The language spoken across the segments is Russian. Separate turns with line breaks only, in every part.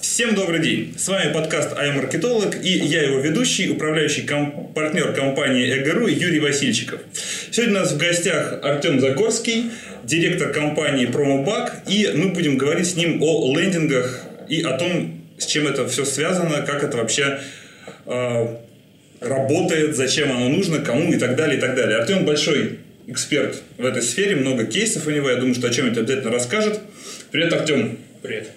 Всем добрый день! С вами подкаст «I am маркетолог» и я его ведущий, управляющий ком- партнер компании «Эгору» Юрий Васильчиков. Сегодня у нас в гостях Артем Загорский, директор компании «Промобак», и мы будем говорить с ним о лендингах и о том, с чем это все связано, как это вообще э, работает, зачем оно нужно, кому и так далее, и так далее. Артем большой эксперт в этой сфере, много кейсов у него, я думаю, что о чем-нибудь обязательно расскажет. Привет, Артем.
Привет.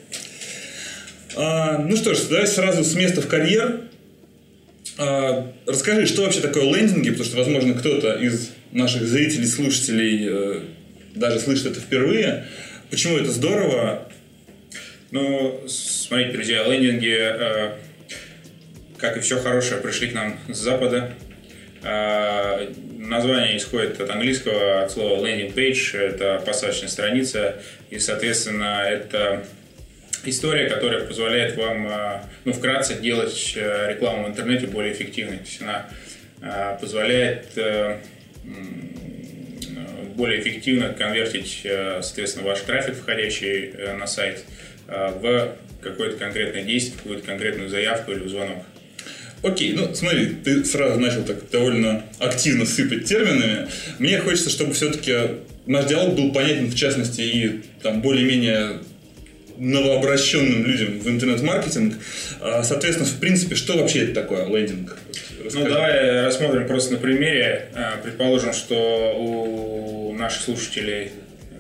А, ну что ж, давай сразу с места в карьер. А, расскажи, что вообще такое лендинги, потому что, возможно, кто-то из наших зрителей, слушателей э, даже слышит это впервые. Почему это здорово?
Ну, смотрите, друзья, лендинги, э, как и все хорошее, пришли к нам с Запада. Э, название исходит от английского, от слова landing page, это посадочная страница, и, соответственно, это история, которая позволяет вам, э, ну, вкратце делать э, рекламу в интернете более эффективной. То есть она э, позволяет более эффективно конвертить, соответственно, ваш трафик, входящий на сайт, в какое-то конкретное действие, какую-то конкретную заявку или звонок.
Окей, ну смотри, ты сразу начал так довольно активно сыпать терминами. Мне хочется, чтобы все-таки наш диалог был понятен, в частности, и там более-менее новообращенным людям в интернет-маркетинг. А, соответственно, в принципе, что вообще это такое лендинг?
Расскажи. Ну, давай рассмотрим просто на примере. А, предположим, что у наших слушателей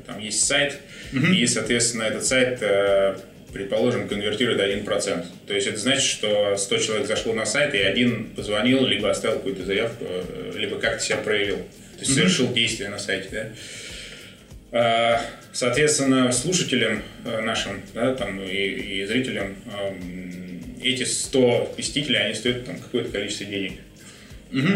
там есть сайт, угу. и, соответственно, этот сайт э, предположим, конвертирует 1%. То есть это значит, что 100 человек зашло на сайт, и один позвонил, либо оставил какую-то заявку, э, либо как-то себя проявил. То есть совершил действие на сайте. Да? А, соответственно, слушателям э, нашим да, там, и, и зрителям эти 100 посетителей, они стоят там, какое-то количество денег. Угу.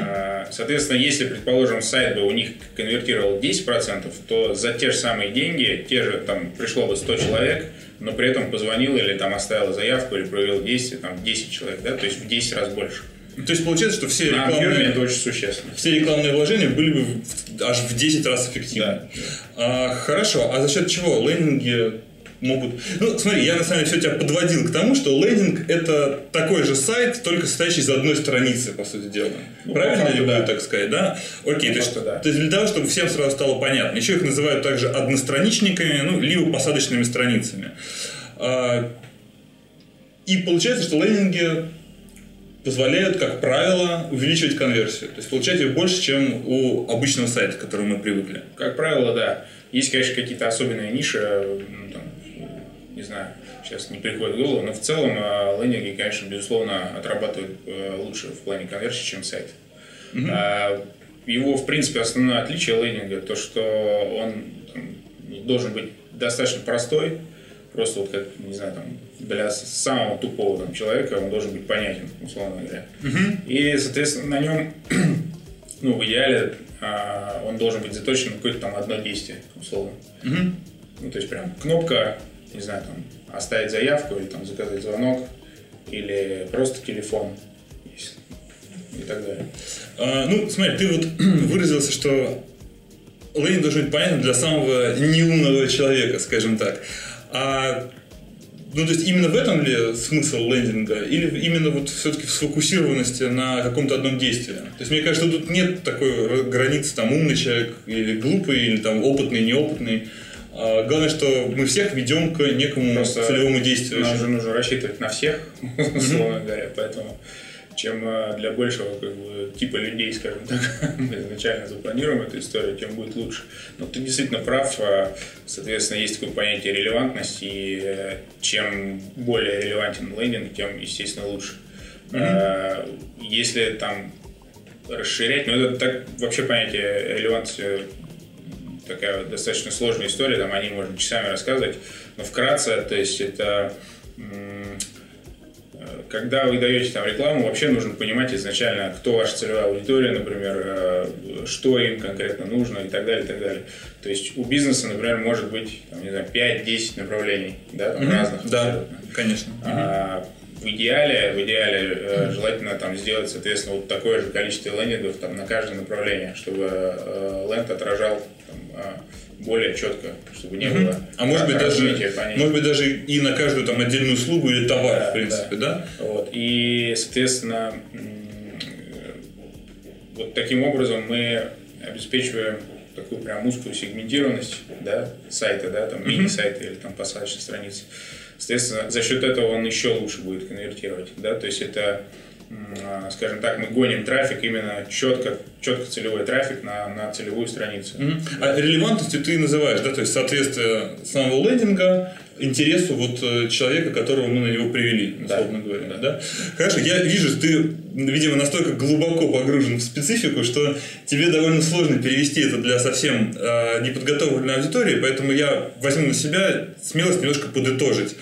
Соответственно, если, предположим, сайт бы у них конвертировал 10%, то за те же самые деньги, те же там пришло бы 100 человек, но при этом позвонил или там оставил заявку или провел действие там 10 человек, да, то есть в 10 раз больше.
То есть получается, что все рекламные,
это очень существенно.
все рекламные вложения были бы аж в 10 раз эффективнее. Да. А, хорошо, а за счет чего лендинги могут... Ну, смотри, я на самом деле все тебя подводил к тому, что лендинг – это такой же сайт, только состоящий из одной страницы, по сути дела. Ну, Правильно ли да. так сказать, да? Окей, ну, то есть, да. то есть для того, чтобы всем сразу стало понятно. Еще их называют также одностраничниками, ну, либо посадочными страницами. А, и получается, что лендинги позволяют, как правило, увеличивать конверсию. То есть получать ее больше, чем у обычного сайта, к которому мы привыкли.
Как правило, да. Есть, конечно, какие-то особенные ниши, ну, там, не знаю, сейчас не приходит в голову, но в целом э, лендинги, конечно, безусловно, отрабатывают э, лучше в плане конверсии, чем сайт. Угу. Его, в принципе, основное отличие лендинга, то, что он там, должен быть достаточно простой, просто вот как, не знаю, там, для самого тупого там, человека он должен быть понятен, условно говоря. Угу. И, соответственно, на нем, ну, в идеале, а, он должен быть заточен на какое-то там одно действие, условно. Угу. Ну, то есть, прям кнопка, не знаю, там, оставить заявку или там заказать звонок, или просто телефон и так далее.
А, ну, смотри, ты вот выразился, что лендинг должен быть понятен для самого неумного человека, скажем так. А ну, то есть именно в этом ли смысл лендинга? Или именно вот все-таки в сфокусированности на каком-то одном действии? То есть мне кажется, тут нет такой границы, там, умный человек или глупый, или там опытный, неопытный. А главное, что мы всех ведем к некому Просто целевому действию.
Нам же нужно рассчитывать на всех, условно говоря, поэтому чем э, для большего как бы, типа людей, скажем так, мы изначально запланируем эту историю, тем будет лучше. Но ты действительно прав, э, соответственно, есть такое понятие релевантности, и э, чем более релевантен лендинг, тем, естественно, лучше. Mm-hmm. Если там расширять, но ну, это так, вообще понятие релевантности такая достаточно сложная история, там о ней можно часами рассказывать, но вкратце, то есть это когда вы даете там рекламу, вообще нужно понимать изначально, кто ваша целевая аудитория, например, э, что им конкретно нужно и так далее, и так далее. То есть у бизнеса, например, может быть, там, не знаю, 5-10 направлений, да, там, mm-hmm. разных.
Да, абсолютно. конечно.
А, в идеале, в идеале э, желательно там сделать, соответственно, вот такое же количество лендингов там на каждое направление, чтобы э, ленд отражал там, более четко, чтобы не было.
А может быть даже, может быть даже и на каждую там отдельную услугу или товар, да, в принципе, да?
да? Вот. И, соответственно, вот таким образом мы обеспечиваем такую прям узкую сегментированность да, сайта, да, там мини-сайта или там посадочной страницы. Соответственно, за счет этого он еще лучше будет конвертировать. Да? То есть это, скажем так, мы гоним трафик именно четко, четко целевой трафик на, на целевую страницу.
Mm-hmm. А релевантностью ты называешь, да, то есть соответствие самого лендинга интересу вот э, человека, которого мы на него привели, условно да. говоря. Да. Да? Хорошо, я вижу, ты, видимо, настолько глубоко погружен в специфику, что тебе довольно сложно перевести это для совсем э, неподготовленной аудитории, поэтому я возьму на себя смелость немножко подытожить.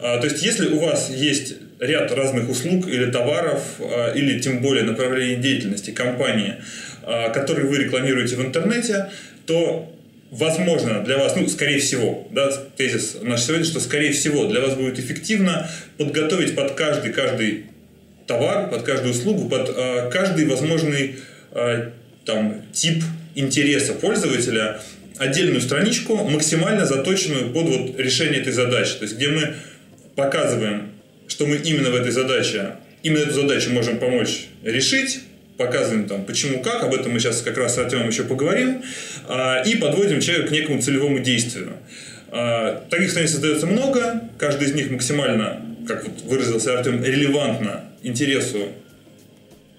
А, то есть, если у вас есть ряд разных услуг или товаров, а, или тем более направлений деятельности компании, а, которые вы рекламируете в интернете, то возможно для вас, ну, скорее всего, да, тезис наш сегодня, что скорее всего для вас будет эффективно подготовить под каждый, каждый товар, под каждую услугу, под э, каждый возможный там, тип интереса пользователя отдельную страничку, максимально заточенную под вот решение этой задачи. То есть, где мы показываем, что мы именно в этой задаче, именно эту задачу можем помочь решить, показываем там почему как, об этом мы сейчас как раз с Артемом еще поговорим, а, и подводим человека к некому целевому действию. А, таких страниц создается много, каждый из них максимально, как вот выразился Артем, релевантно интересу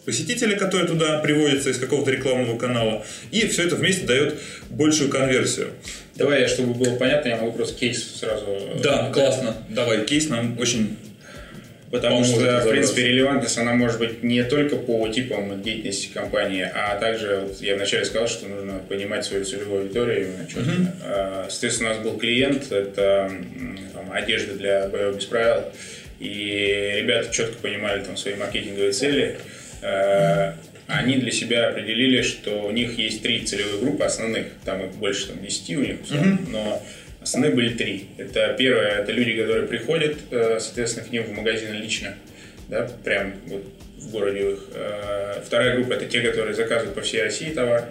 посетителя, который туда приводится из какого-то рекламного канала, и все это вместе дает большую конверсию.
Давай, чтобы было понятно, я могу просто кейс сразу...
Да, классно. Давай, кейс нам очень
Потому что, в принципе, релевантность, она может быть не только по типам деятельности компании, а также, вот я вначале сказал, что нужно понимать свою целевую аудиторию. Uh-huh. Соответственно, у нас был клиент, это там, одежда для боев без правил, и ребята четко понимали там свои маркетинговые цели. Uh-huh. Они для себя определили, что у них есть три целевые группы основных, там их больше там, 10 у них, uh-huh. но Основные были три. Это первое, это люди, которые приходят, э, соответственно, к ним в магазин лично, да, прям вот в городе их. Э, вторая группа это те, которые заказывают по всей России товар,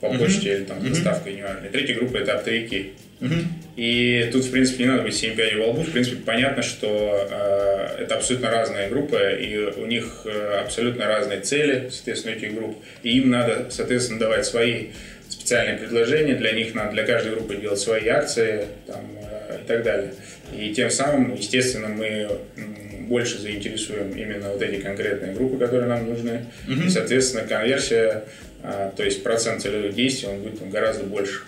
по почте или там доставкой, неважно. И третья группа это оптовики. Uh-huh. И тут, в принципе, не надо быть 7 пядей во лбу. В принципе, понятно, что э, это абсолютно разные группы, и у них э, абсолютно разные цели, соответственно, этих групп. И им надо, соответственно, давать свои специальные предложения, для них надо для каждой группы делать свои акции там, э, и так далее. И тем самым, естественно, мы больше заинтересуем именно вот эти конкретные группы, которые нам нужны. Mm-hmm. И, соответственно, конверсия, а, то есть процент целевых действий, он будет гораздо больше.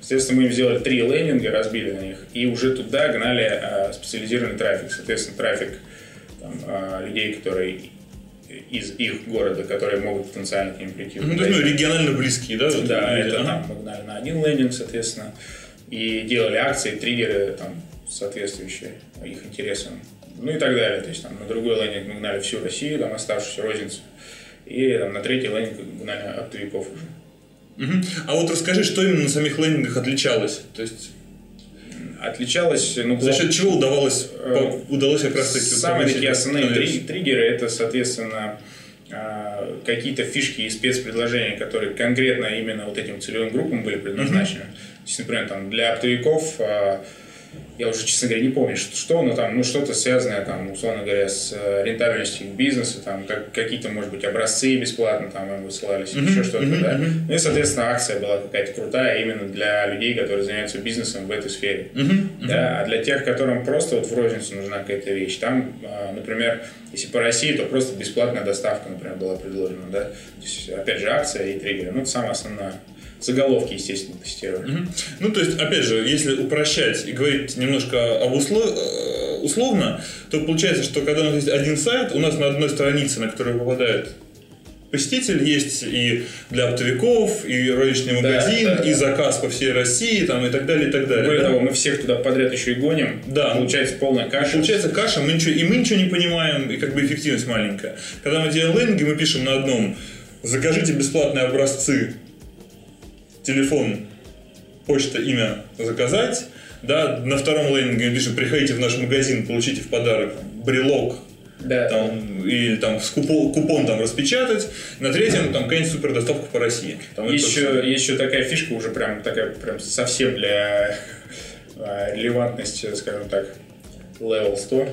Соответственно, мы им сделали три лендинга, разбили на них, и уже туда гнали а, специализированный трафик. Соответственно, трафик там, а, людей, которые из их города, которые могут потенциально к ним прийти.
Ну, то есть, ну, регионально близкие, да?
Да, это там мы гнали на один лендинг, соответственно, и делали акции, триггеры там соответствующие их интересам. Ну и так далее. То есть там на другой лендинг мы гнали всю Россию, там оставшуюся розницу. И там, на третий лендинг гнали оптовиков уже.
Угу. А вот расскажи, что именно на самих лендингах отличалось? То есть
отличалось... Ну,
За счет чего удавалось, э, удалось как раз таки...
Самые такие основные три, триггеры это, соответственно, э, какие-то фишки и спецпредложения, которые конкретно именно вот этим целевым группам были предназначены. Mm-hmm. То есть, например, там, для оптовиков э, я уже, честно говоря, не помню, что, что но там, ну, что-то связанное, там, условно говоря, с э, рентабельностью бизнеса, там, как, какие-то, может быть, образцы бесплатно там им высылались, mm-hmm. еще что-то, mm-hmm. да. Ну и, соответственно, акция была какая-то крутая именно для людей, которые занимаются бизнесом в этой сфере. Mm-hmm. Да, а для тех, которым просто вот в розницу нужна какая-то вещь, там, а, например, если по России, то просто бесплатная доставка, например, была предложена, да. То есть, опять же, акция и триггеры, ну, это самое основное заголовки, естественно, тестировали.
Угу. Ну, то есть, опять же, если упрощать и говорить немножко об услов... Э, условно, то получается, что когда у нас есть один сайт, у нас на одной странице, на которую попадает посетитель, есть и для оптовиков, и розничный магазин, да, да, и заказ по всей России, там, и так далее, и так далее.
Более да? того, мы всех туда подряд еще и гоним. Да. Получается полная каша.
Получается каша, мы ничего, и мы ничего не понимаем, и как бы эффективность маленькая. Когда мы делаем лендинги, мы пишем на одном закажите бесплатные образцы телефон, почта, имя заказать. Да, на втором лендинге пишем, приходите в наш магазин, получите в подарок брелок
Да.
Там, или там с купон, купон там распечатать. На третьем там какая-нибудь супер доставка по России. Там
еще, есть еще такая фишка уже прям такая прям совсем для а, релевантности, скажем так, level 100. Угу.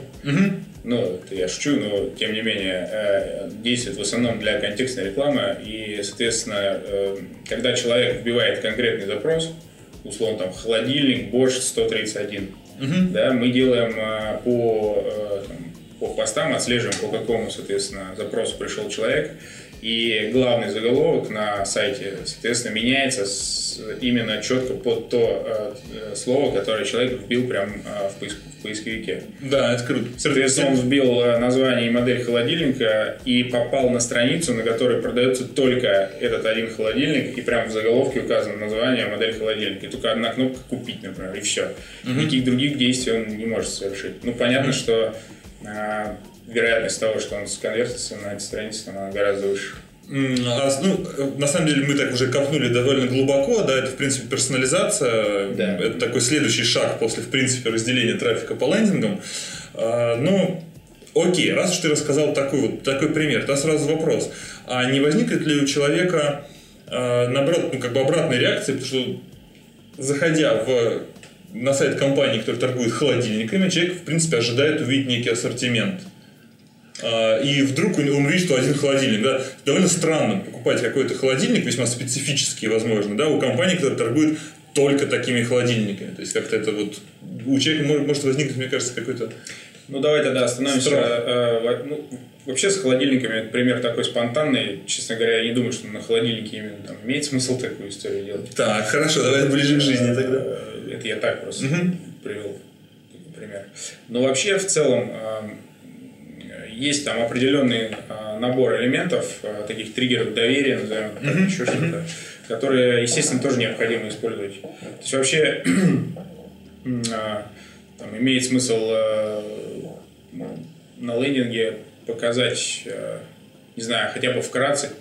Ну, это я шучу, но тем не менее э, действует в основном для контекстной рекламы. И, соответственно, э, когда человек вбивает конкретный запрос, условно там холодильник Bosch 131, угу. да, мы делаем э, по, там, по постам, отслеживаем, по какому, соответственно, запросу пришел человек, и главный заголовок на сайте, соответственно, меняется с, именно четко под то э, слово, которое человек вбил прямо э, в, поиск, в поисковике.
Да, это круто.
Соответственно, он вбил э, название и модель холодильника и попал на страницу, на которой продается только этот один холодильник, и прямо в заголовке указано название, модель холодильника. И только одна кнопка «Купить», например, и все. Угу. Никаких других действий он не может совершить. Ну, понятно, угу. что э, вероятность того, что он сконвертится на этой странице, она гораздо выше.
А, ну, на самом деле мы так уже копнули довольно глубоко, да, это в принципе персонализация, да. это такой следующий шаг после в принципе разделения трафика по лендингам. А, ну, окей, раз уж ты рассказал такой вот такой пример, то сразу вопрос, а не возникнет ли у человека а, наоборот, ну, как бы обратной реакции, потому что заходя в на сайт компании, которая торгует холодильниками, человек, в принципе, ожидает увидеть некий ассортимент. А, и вдруг он видит, что один холодильник. Да, довольно странно покупать какой-то холодильник, весьма специфический, возможно, да, у компании, которая торгует только такими холодильниками. То есть как-то это вот у человека может, может возникнуть, мне кажется, какой-то
ну, давай тогда остановимся. Э, ну, вообще с холодильниками это пример такой спонтанный. Честно говоря, я не думаю, что на холодильнике именно там имеет смысл такую историю делать.
Так, хорошо, давай ближе к жизни тогда.
Э, это я так просто угу. привел пример. Но вообще в целом есть там определенный а, набор элементов, а, таких триггеров доверия, назовем так, mm-hmm. еще что-то, которые, естественно, тоже необходимо использовать. То есть вообще а, там, имеет смысл на лендинге показать, не знаю, хотя бы вкратце,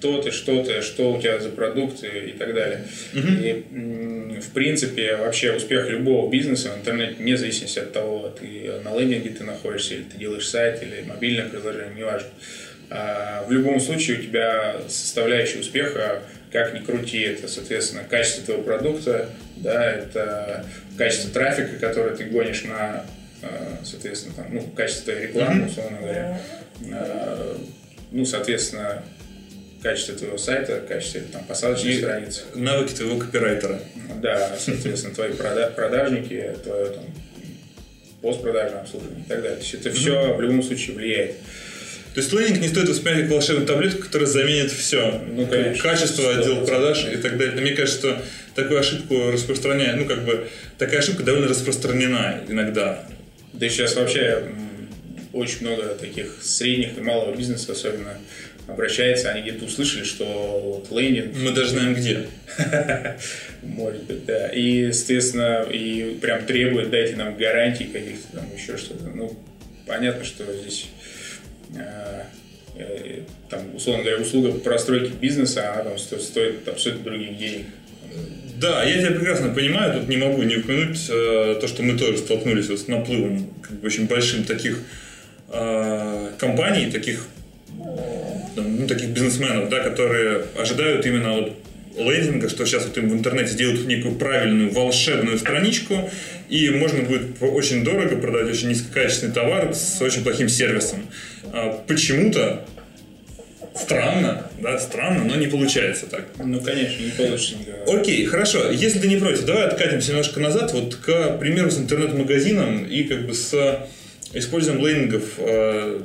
кто ты, что ты, что у тебя за продукты и так далее. Mm-hmm. И, в принципе, вообще успех любого бизнеса в интернете, вне зависимости от того, ты на лендинге ты находишься, или ты делаешь сайт, или мобильное приложение, неважно. А, в любом случае у тебя составляющая успеха, как ни крути, это, соответственно, качество твоего продукта, да, это качество трафика, который ты гонишь на, а, соответственно, там, ну, качество рекламы, условно говоря, а, ну, соответственно, качество твоего сайта, качество там, посадочной страницы.
Навыки твоего копирайтера.
Да, соответственно, твои продажники, твое там, постпродажное обслуживание и так далее. То есть это все в любом случае влияет.
То есть лендинг не стоит воспринимать как волшебную таблетку, которая заменит все. Ну, конечно. Качество, отдел продаж и так далее. Но мне кажется, что такую ошибку распространяет, ну, как бы, такая ошибка довольно распространена иногда.
Да и сейчас вообще очень много таких средних и малого бизнеса, особенно обращается, они где-то услышали, что вот лендинг...
Мы даже знаем где.
Может быть, да. И, соответственно, и прям требует, дайте нам гарантии каких-то там еще что-то. Ну, понятно, что здесь э, э, там, условно говоря, услуга простройки бизнеса, она там стоит, стоит абсолютно других денег.
Да, я тебя прекрасно понимаю, тут не могу не упомянуть э, то, что мы тоже столкнулись вот с наплывом как бы, очень большим таких э, компаний, таких ну, таких бизнесменов, да, которые ожидают именно вот лендинга, что сейчас вот им в интернете сделают некую правильную волшебную страничку, и можно будет очень дорого продать очень низкокачественный товар с очень плохим сервисом. А почему-то Странно, да, странно, но не получается так.
Ну, конечно, не получится
Окей, хорошо. Если ты не против, давай откатимся немножко назад, вот к примеру с интернет-магазином и как бы с использованием лендингов э,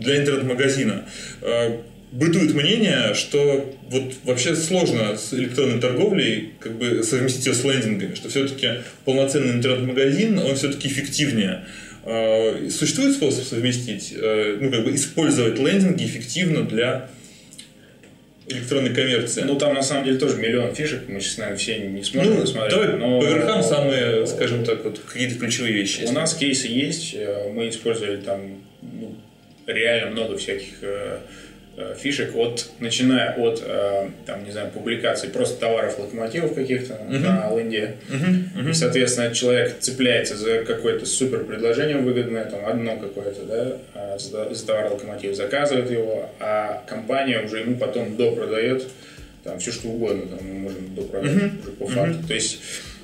для интернет-магазина. Э, бытует мнение, что вот вообще сложно с электронной торговлей как бы совместить ее с лендингами, что все-таки полноценный интернет-магазин, он все-таки эффективнее. Э, существует способ совместить, ну, как бы использовать лендинги эффективно для электронной коммерции.
Ну, там на самом деле тоже миллион фишек, мы сейчас, наверное, все не сможем ну,
смотреть. Давай но... по верхам самые, скажем так, вот какие-то ключевые вещи.
У нас кейсы есть, мы использовали там ну, реально много всяких э, э, фишек, от, начиная от, э, там, не знаю, публикации просто товаров, локомотивов каких-то uh-huh. на ленде. Uh-huh. Uh-huh. И, соответственно, человек цепляется за какое-то супер предложение выгодное, там, одно какое-то, да, а за, товар локомотив, заказывает его, а компания уже ему потом допродает там все что угодно, там мы можем допродать uh-huh. уже по факту. Uh-huh. То есть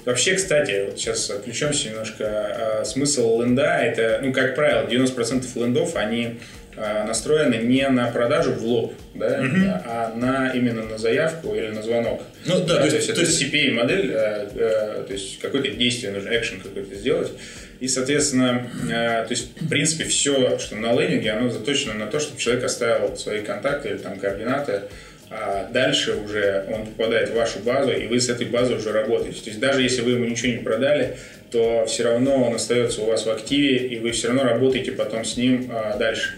Вообще, кстати, вот сейчас отключемся немножко. Смысл ленда – это, ну, как правило, 90% лендов, они настроены не на продажу в лоб, да, угу. а на именно на заявку или на звонок. Ну да, да то, есть, то есть CPA модель, а, а, то есть какое-то действие нужно, экшен какой-то сделать. И, соответственно, а, то есть, в принципе, все, что на лендинге, оно заточено на то, чтобы человек оставил свои контакты или там координаты, а дальше уже он попадает в вашу базу, и вы с этой базой уже работаете. То есть даже если вы ему ничего не продали, то все равно он остается у вас в активе, и вы все равно работаете потом с ним а, дальше.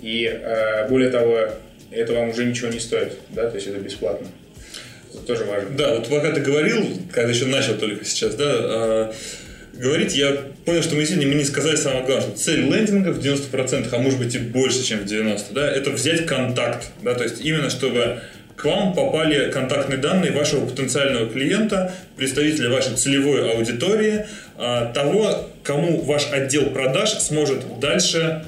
И а, более того, это вам уже ничего не стоит, да, то есть это бесплатно. Это тоже важно.
Да, вот пока ты говорил, когда еще начал только сейчас, да, а, говорить, я понял, что мы сегодня мы не сказали самое главное, цель лендинга в 90%, а может быть и больше, чем в 90%, да, это взять контакт, да, то есть именно чтобы к вам попали контактные данные вашего потенциального клиента, представителя вашей целевой аудитории, а, того, кому ваш отдел продаж сможет дальше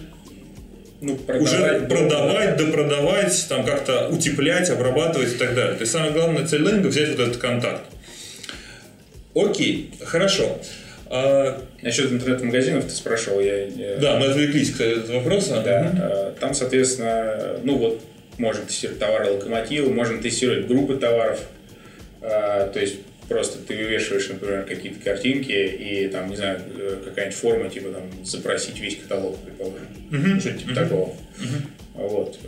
ну, продавать, уже продавать, допродавать, там как-то утеплять, обрабатывать и так далее. То есть самое главное цель лендинга взять вот этот контакт. Окей, хорошо.
А... Насчет интернет-магазинов ты спрашивал, я, я...
Да, мы отвлеклись к этому вопросу.
Да, угу. там, соответственно, ну вот, можно тестировать товары локомотива, можно тестировать группы товаров, а, то есть просто ты вывешиваешь, например, какие-то картинки и там, не знаю, э, какая-нибудь форма, типа там запросить весь каталог, предположим. Uh-huh. Что-то типа uh-huh. такого. Uh-huh. Вот.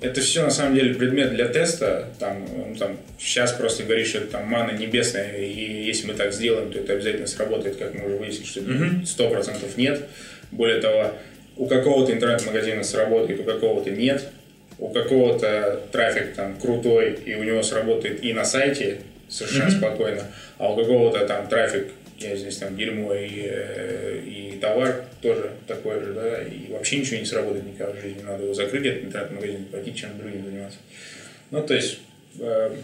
Это все на самом деле предмет для теста. Там, ну, там, сейчас просто говоришь, что это там мана небесная, и если мы так сделаем, то это обязательно сработает, как мы уже выяснили, что сто процентов нет. Более того, у какого-то интернет-магазина сработает, у какого-то нет. У какого-то трафик там крутой, и у него сработает и на сайте совершенно mm-hmm. спокойно, а у какого-то там трафик я здесь там дерьмо и, э, и товар тоже такой же, да, и вообще ничего не сработает никогда в жизни, надо его закрыть, этот интернет-магазин, пойти чем другим заниматься. Ну, то есть, э,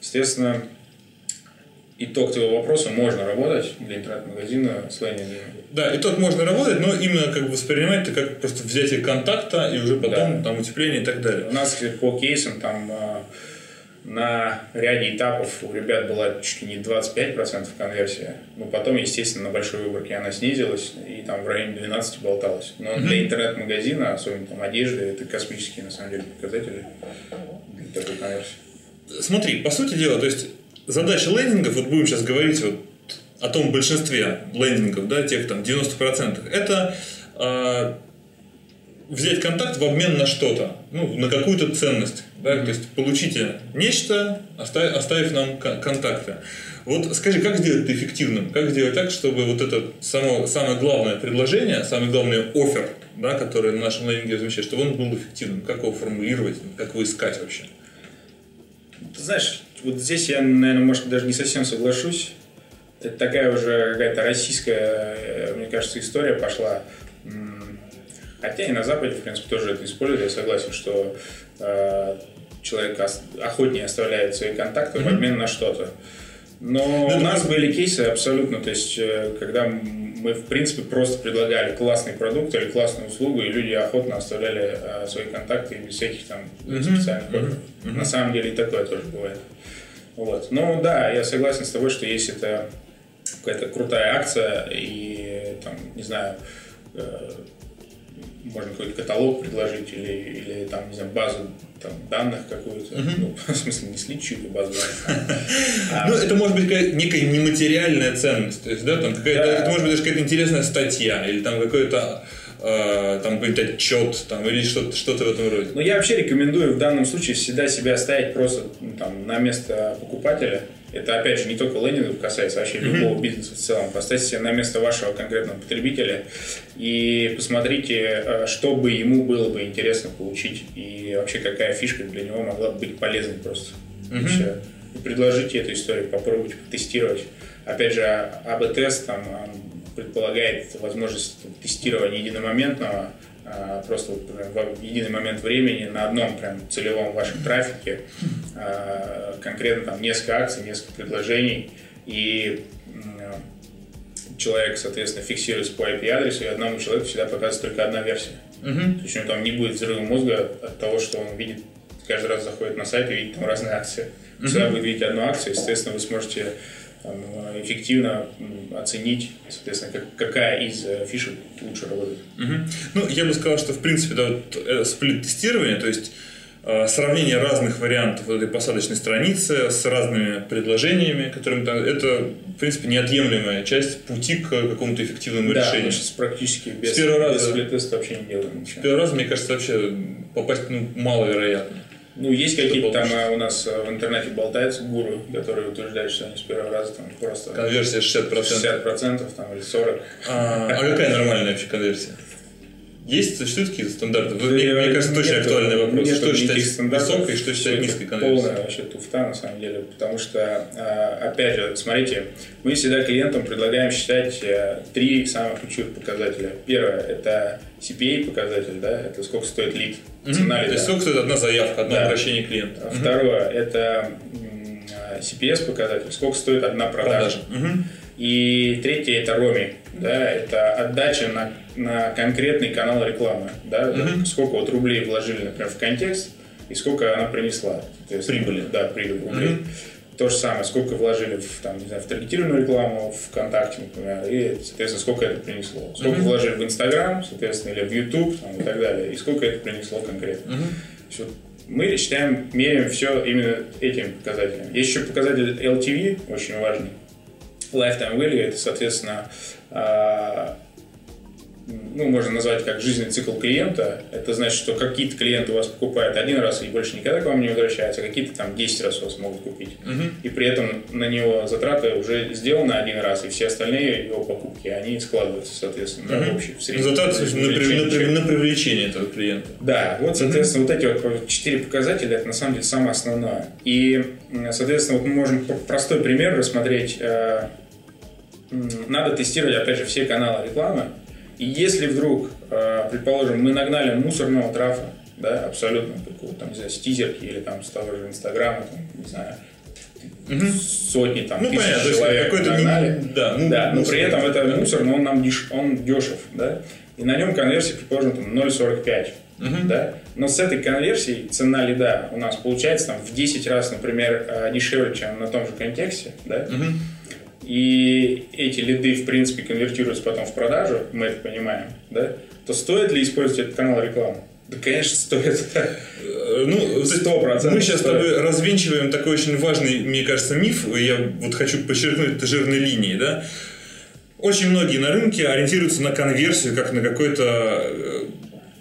естественно, итог твоего вопроса, можно работать для интернет-магазина с лендингами.
Да, итог можно работать, но именно как бы воспринимать это как просто взятие контакта и уже потом да. там утепление и так далее.
У нас по кейсам там э, на ряде этапов у ребят была чуть ли не 25% конверсия, но потом, естественно, на большой выборке она снизилась и там в районе 12 болталась. Но mm-hmm. для интернет-магазина, особенно там одежды, это космические на самом деле показатели для такой конверсии.
Смотри, по сути дела, то есть задача лендингов, вот будем сейчас говорить вот о том большинстве лендингов, да, тех там 90%, это э, взять контакт в обмен на что-то, ну, на какую-то ценность. Да? То есть получите нечто, оставив, оставив нам контакты. Вот скажи, как сделать это эффективным? Как сделать так, чтобы вот это само, самое главное предложение, самый главный офер, да, который на нашем лендинге размещает, чтобы он был эффективным? Как его формулировать? Как его искать вообще?
Ты знаешь, вот здесь я, наверное, может, даже не совсем соглашусь. Это такая уже какая-то российская, э, мне кажется, история пошла Хотя и на Западе, в принципе, тоже это используют. Я согласен, что э, человек охотнее оставляет свои контакты mm-hmm. в обмен на что-то. Но ну, у нас были кейсы абсолютно, то есть, э, когда мы, в принципе, просто предлагали классный продукт или классную услугу, и люди охотно оставляли э, свои контакты без всяких там mm-hmm. специальных mm-hmm. Mm-hmm. На самом деле и такое тоже бывает. Вот. Но да, я согласен с тобой, что если это какая-то крутая акция и там, не знаю, э, можно какой-то каталог предложить или, или там, не знаю, базу там, данных какую-то, uh-huh. ну, в смысле, не слить чью-то базу данных.
Ну, это может быть некая нематериальная ценность, то есть, да, там какая-то, это может быть даже какая-то интересная статья или там какой-то э, там какой-то отчет там, или что-то, что-то в этом роде.
Ну, я вообще рекомендую в данном случае всегда себя ставить просто ну, там, на место покупателя, это, опять же, не только лендингов касается, а вообще mm-hmm. любого бизнеса в целом. Поставьте себя на место вашего конкретного потребителя и посмотрите, э, что бы ему было бы интересно получить и вообще какая фишка для него могла бы быть полезной просто. Mm-hmm. И все. И предложите эту историю, попробуйте потестировать. Опять же, АБ-тест там предполагает возможность тестирования единомоментного а, просто в единый момент времени на одном прям целевом вашем трафике а, конкретно там несколько акций, несколько предложений, и человек, соответственно, фиксируется по IP-адресу, и одному человеку всегда показывается только одна версия. Угу. То есть у него там не будет взрыва мозга от того, что он видит, каждый раз заходит на сайт и видит там разные акции. Угу. Всегда будет видеть одну акцию, естественно, вы сможете там, эффективно оценить, соответственно, как, какая из э, фишек лучше работает.
Угу. Ну, я бы сказал, что в принципе да, вот, э, сплит-тестирование, то есть э, сравнение разных вариантов этой посадочной страницы с разными предложениями, которыми там, это, в принципе, неотъемлемая часть пути к какому-то эффективному
да,
решению.
Мы сейчас практически без,
с первого
без
раза,
вообще не делаем
ничего. С первого раза, мне кажется, вообще попасть ну, маловероятно.
Ну, есть какие-то там а, у нас а, в интернете болтаются гуру, которые утверждают, что они с первого раза там просто...
Конверсия 60%.
60% там, или 40%.
А, а какая нормальная вообще конверсия? Есть, существуют какие-то стандарты? Да, мне, мне кажется, очень актуальный вопрос. Нет, что считать высокой, что считать низкой конверсией?
Полная вообще туфта, на самом деле. Потому что, а, опять же, смотрите, мы всегда клиентам предлагаем считать э, три самых ключевых показателя. Первое – это CPA показатель, да, это сколько стоит лид,
mm-hmm. цена лида. То есть сколько стоит одна заявка, одно да. обращение клиента.
Второе mm-hmm. – это CPS показатель, сколько стоит одна продажа. продажа. Mm-hmm. И третье – это роми, да, это отдача на, на конкретный канал рекламы, да, mm-hmm. сколько вот рублей вложили, например, в контекст, и сколько она принесла.
Прибыли.
Да, прибыль рублей. Mm-hmm. То же самое, сколько вложили в, там, не знаю, в таргетированную рекламу, ВКонтакте, например, и, соответственно, сколько это принесло. Сколько mm-hmm. вложили в Инстаграм, соответственно, или в YouTube там, и так далее, и сколько это принесло конкретно. Mm-hmm. мы считаем, меряем все именно этим показателем. Есть еще показатель LTV, очень важный. Lifetime Value – это, соответственно, а, ну, можно назвать как жизненный цикл клиента. Это значит, что какие-то клиенты у вас покупают один раз и больше никогда к вам не возвращаются, а какие-то там 10 раз у вас могут купить. Uh-huh. И при этом на него затраты уже сделаны один раз, и все остальные его покупки, они складываются, соответственно, uh-huh. да, в общий, в
средний. Затраты на, при, на, на привлечение этого клиента.
Да, вот, соответственно, uh-huh. вот эти вот четыре показателя, это на самом деле самое основное. И, соответственно, вот мы можем простой пример рассмотреть. Надо тестировать, опять же, все каналы рекламы, и если вдруг, э, предположим, мы нагнали мусорного трафа, да, абсолютно какого-то, там, не знаю, с тизерки или там с того же Инстаграма, там, не знаю, угу. сотни там,
ну,
тысяч
понятно,
человек нагнали.
Не, да, ну,
да, но при этом это мусор, но он нам деш, он дешев, да, и на нем конверсия, предположим, там 0,45. Угу. Да? Но с этой конверсией цена лида у нас получается там, в 10 раз, например, э, дешевле, чем на том же контексте. Да? Угу и эти лиды, в принципе, конвертируются потом в продажу, мы это понимаем, да, то стоит ли использовать этот канал рекламы? Да, конечно, стоит.
Э, ну, 100%. Мы сейчас с тобой развенчиваем такой очень важный, мне кажется, миф. Я вот хочу подчеркнуть это жирной линии, да. Очень многие на рынке ориентируются на конверсию, как на какой-то э,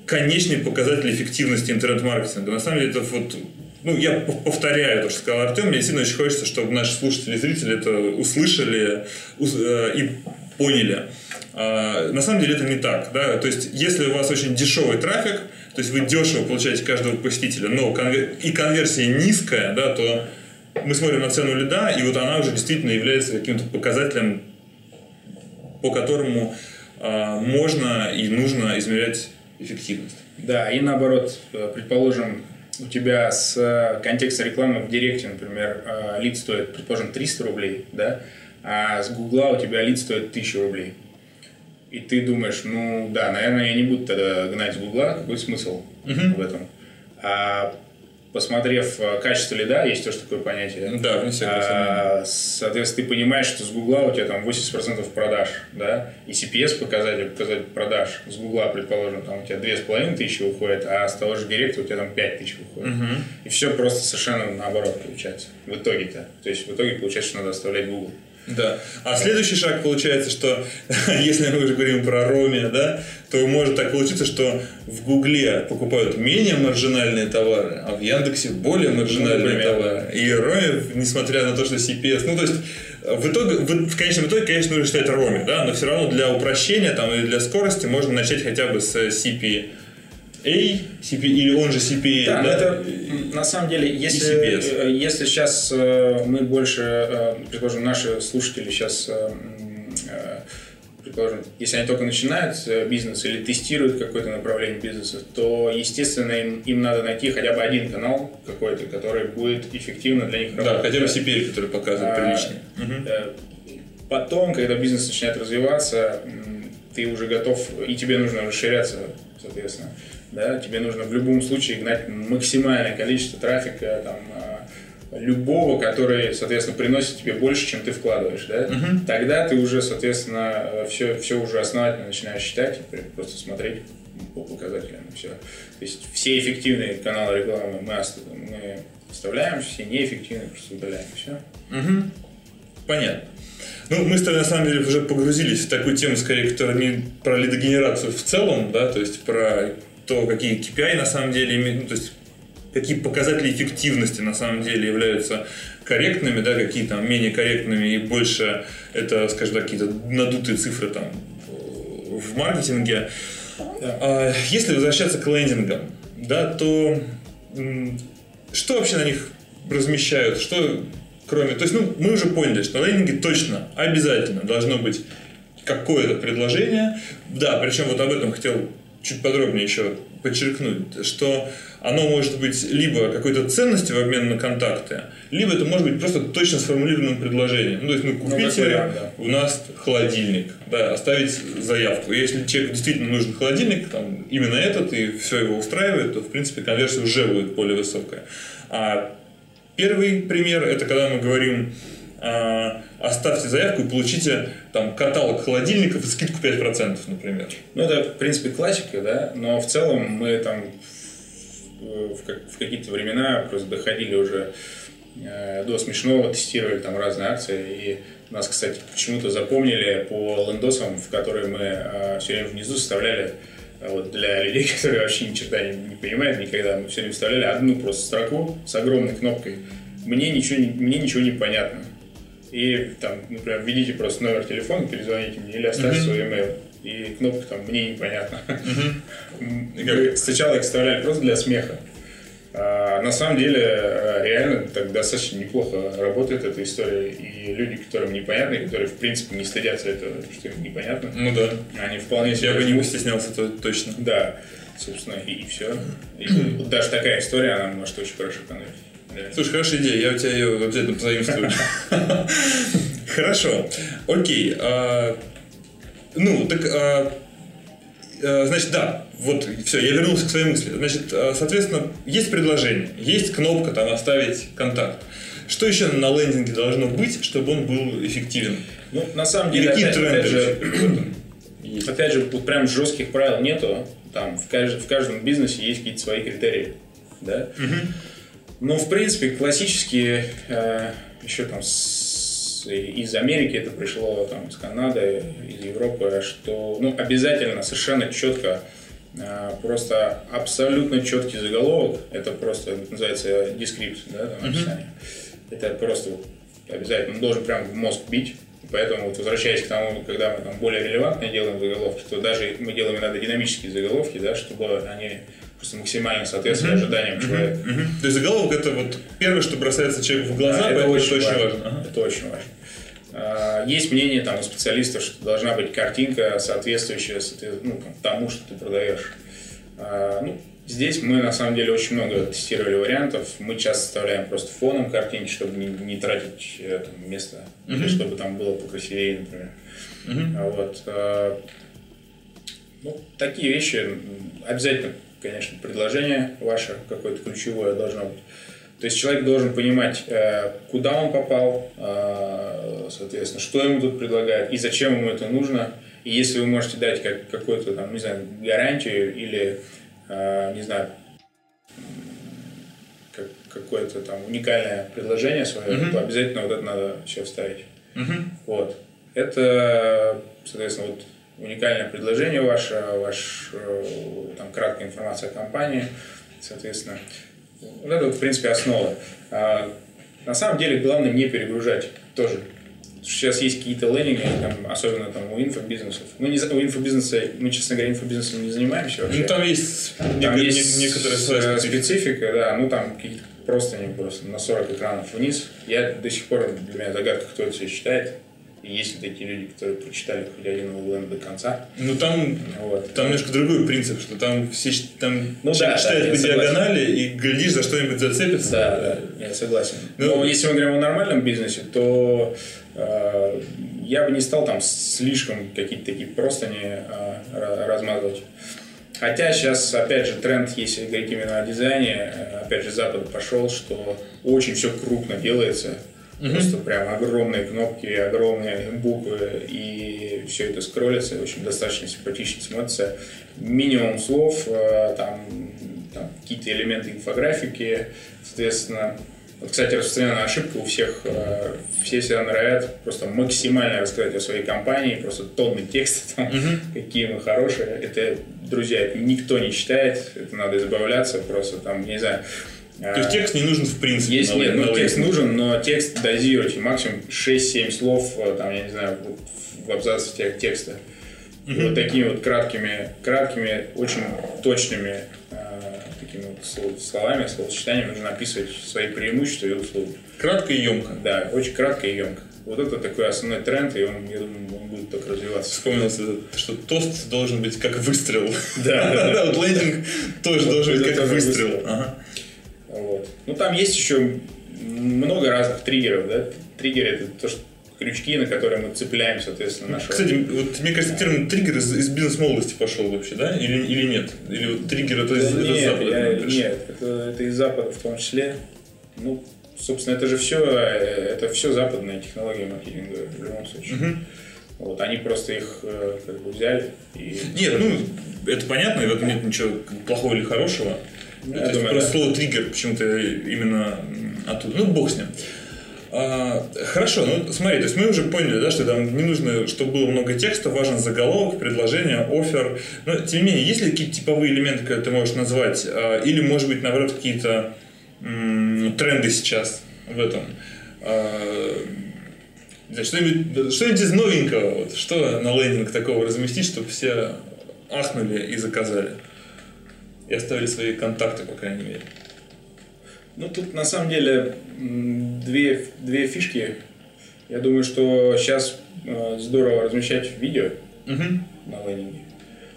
конечный показатель эффективности интернет-маркетинга. На самом деле это вот ну, я повторяю то, что сказал Артем, мне сильно очень хочется, чтобы наши слушатели и зрители это услышали э, и поняли. А, на самом деле это не так. Да? То есть, если у вас очень дешевый трафик, то есть вы дешево получаете каждого посетителя, но конвер... и конверсия низкая, да, то мы смотрим на цену лида, и вот она уже действительно является каким-то показателем, по которому э, можно и нужно измерять эффективность.
Да, и наоборот, э, предположим, у тебя с э, контекста рекламы в Директе, например, э, лид стоит, предположим, 300 рублей, да, а с Гугла у тебя лид стоит 1000 рублей. И ты думаешь, ну да, наверное, я не буду тогда гнать с Гугла, какой смысл uh-huh. в этом? А посмотрев э, качество лида, есть тоже такое понятие.
Да, не а,
Соответственно, ты понимаешь, что с Гугла у тебя там 80% продаж, да, и CPS показатель, показатель продаж с Гугла, предположим, там у тебя 2500 уходит, а с того же директа у тебя там 5000 уходит. Угу. И все просто совершенно наоборот получается в итоге-то. То есть в итоге получается, что надо оставлять Google.
Да. А следующий шаг получается, что если мы уже говорим про Роме, да, то может так получиться, что в Гугле покупают менее маржинальные товары, а в Яндексе более маржинальные ну, товары. И Роме, несмотря на то, что CPS, ну то есть в, итоге, в, в конечном итоге, конечно, нужно считать Роме, да, но все равно для упрощения там, и для скорости можно начать хотя бы с CP A, CP, или он же CPA.
Да, да? это на самом деле, если, э, если сейчас э, мы больше, э, предположим, наши слушатели сейчас предположим, если они только начинают бизнес или тестируют какое-то направление бизнеса, то, естественно, им, им надо найти хотя бы один канал какой-то, который будет эффективно для них
работать. Да, хотя бы CPL, который показывает а, приличный.
Угу. Потом, когда бизнес начинает развиваться, ты уже готов, и тебе нужно расширяться, соответственно. Да, тебе нужно в любом случае гнать максимальное количество трафика, там, а, любого, который, соответственно, приносит тебе больше, чем ты вкладываешь, да, угу. тогда ты уже, соответственно, все, все уже основательно начинаешь считать, просто смотреть по показателям, все. То есть все эффективные каналы рекламы мы, мы вставляем, все неэффективные просто удаляем, все.
Угу. Понятно. Ну, мы с тобой, на самом деле, уже погрузились в такую тему, скорее, которая не про лидогенерацию в целом, да, то есть про то, какие KPI на самом деле ну, то есть какие показатели эффективности на самом деле являются корректными, да, какие там менее корректными и больше это, скажем так, какие-то надутые цифры там в маркетинге. Да. Если возвращаться к лендингам, да, то что вообще на них размещают, что кроме... То есть, ну, мы уже поняли, что на лендинге точно, обязательно должно быть какое-то предложение. Да, причем вот об этом хотел чуть подробнее еще подчеркнуть, что оно может быть либо какой-то ценностью в обмен на контакты, либо это может быть просто точно сформулированным предложением. Ну, то есть, ну, купите ну, да. у нас холодильник, да, оставить заявку. Если человеку действительно нужен холодильник, там, именно этот, и все его устраивает, то, в принципе, конверсия уже будет более высокая. А Первый пример – это когда мы говорим оставьте заявку и получите там каталог холодильников и скидку 5%, например.
Ну, это, в принципе, классика, да, но в целом мы там в, в какие-то времена просто доходили уже э, до смешного, тестировали там разные акции, и нас, кстати, почему-то запомнили по лендосам, в которые мы э, все время внизу составляли э, вот для людей, которые вообще ни черта не, не понимают никогда, мы все время вставляли одну просто строку с огромной кнопкой. «Мне ничего, мне ничего не понятно» и там, например, введите просто номер телефона, перезвоните мне или оставьте uh-huh. свой email. И кнопка там мне непонятно. Сначала их вставляли просто для смеха. А, на самом деле, э, реально так достаточно неплохо работает эта история. И люди, которым непонятно, которые, в принципе, не стыдятся этого, что им непонятно.
Ну да.
Они вполне
себе... Я бы не стеснялся, то точно.
Да. Собственно, и, и все. И даже такая история, она может очень хорошо понравиться.
Слушай, хорошая идея, я у тебя ее обязательно позаимствую. Хорошо, окей. А, ну, так, а, а, значит, да, вот, все, я вернулся к своей мысли. Значит, соответственно, есть предложение, есть кнопка там «Оставить контакт». Что еще на лендинге должно быть, чтобы он был эффективен?
Ну, на самом деле,
какие тренды
опять же? Опять же, вот прям жестких правил нету. Там в, кажд, в каждом бизнесе есть какие-то свои критерии. Да? Угу. Ну, в принципе, классические, э, еще там с, из Америки это пришло, там, из Канады, из Европы, что ну, обязательно, совершенно четко, э, просто абсолютно четкий заголовок, это просто называется дескрипт, да, там, описание. Mm-hmm. Это просто обязательно, он должен прям в мозг бить. Поэтому, вот, возвращаясь к тому, когда мы там более релевантные делаем заголовки, то даже мы делаем иногда динамические заголовки, да, чтобы они просто максимально соответствует mm-hmm. ожиданиям mm-hmm. человека.
Mm-hmm. То есть заголовок это вот первое, что бросается человеку в глаза, да,
это, очень, это важно. важно. Ага. Это очень важно. А, есть мнение там у специалистов, что должна быть картинка, соответствующая ну, тому, что ты продаешь. А, ну, здесь мы на самом деле очень много тестировали вариантов. Мы часто составляем просто фоном картинки, чтобы не, не тратить э, там, место, mm-hmm. или чтобы там было покрасивее, например. Mm-hmm. Вот. Ну, такие вещи обязательно конечно, предложение ваше какое-то ключевое должно быть. То есть человек должен понимать, э, куда он попал, э, соответственно, что ему тут предлагают и зачем ему это нужно. И если вы можете дать как, какую-то там, не знаю, гарантию или, э, не знаю, как, какое-то там уникальное предложение свое, mm-hmm. то обязательно вот это надо все вставить. Mm-hmm. Вот. Это, соответственно, вот уникальное предложение ваше, ваш, э, там, краткая информация о компании, соответственно. Вот это, в принципе, основа. А, на самом деле, главное не перегружать тоже. Сейчас есть какие-то лендинги, там, особенно там, у инфобизнесов. Ну, не, у инфобизнеса, мы, честно говоря, инфобизнесом не занимаемся вообще.
Ну, там есть,
там некоторые, есть некоторая своя специфика. да, ну, там какие-то просто не просто на 40 экранов вниз. Я до сих пор, для меня загадка, кто это все считает. И есть ли такие люди, которые прочитали хоть один Overland до конца?
Ну там, вот. там немножко другой принцип, что там все там
ну, да,
читают
да,
по диагонали и глядишь, за что-нибудь зацепится.
Да, да, я согласен. Ну, Но если мы говорим о нормальном бизнесе, то э, я бы не стал там слишком какие-то такие простыни э, размазывать. Хотя сейчас, опять же, тренд, если говорить именно о дизайне, э, опять же, Запад пошел, что очень все крупно делается, Mm-hmm. Просто прям огромные кнопки, огромные буквы, и все это скроллится, в общем, достаточно симпатично смотрится. Минимум слов, э, там, там какие-то элементы инфографики, соответственно. Вот, кстати, распространенная ошибка у всех, э, все всегда норовят просто максимально рассказать о своей компании, просто тонны текста, там, mm-hmm. какие мы хорошие. Это, друзья, это никто не читает, это надо избавляться, просто там, не знаю,
то есть текст не нужен в принципе?
Есть, нет, ну, текст нужен, но текст дозируйте. Максимум 6-7 слов, э, там, я не знаю, в абзаце текста. Mm-hmm. Вот такими вот краткими, краткими, очень точными э, такими вот словами, словосочетаниями нужно описывать свои преимущества и услуги.
Кратко и емко.
Да, очень кратко и емко. Вот это такой основной тренд, и он, я думаю, он будет только развиваться.
Вспомнился, что тост должен быть как выстрел.
Да, да,
да. Вот лендинг тоже должен быть как выстрел.
Вот. Ну, там есть еще много разных триггеров, да. Триггеры это то, что крючки, на которые мы цепляем, соответственно, нашего...
Кстати, вот мне кажется, термин триггер из, из бизнес-молодости пошел вообще, да? Или, или нет? Или вот триггер это из,
нет,
из Запада?
Я, нет, это, это из Запада в том числе. Ну, собственно, это же все, это все западные технологии маркетинга в любом случае. Угу. Вот, они просто их э, как бы взяли и...
Нет, ну, это понятно, и в этом нет ничего плохого или хорошего. Ну, я думаю, просто да. слово триггер почему-то именно оттуда. Ну, бог с ним. А, хорошо, ну смотри, то есть мы уже поняли, да, что там не нужно, чтобы было много текста, важен заголовок, предложение, офер. Но тем не менее, есть ли какие-то типовые элементы, которые ты можешь назвать? А, или, может быть, наоборот, какие-то м- тренды сейчас в этом? А, что-нибудь, что-нибудь из новенького, вот, что на лендинг такого разместить, чтобы все ахнули и заказали? И оставили свои контакты, по крайней мере.
Ну, тут на самом деле две, две фишки. Я думаю, что сейчас э, здорово размещать видео угу. на лендинге.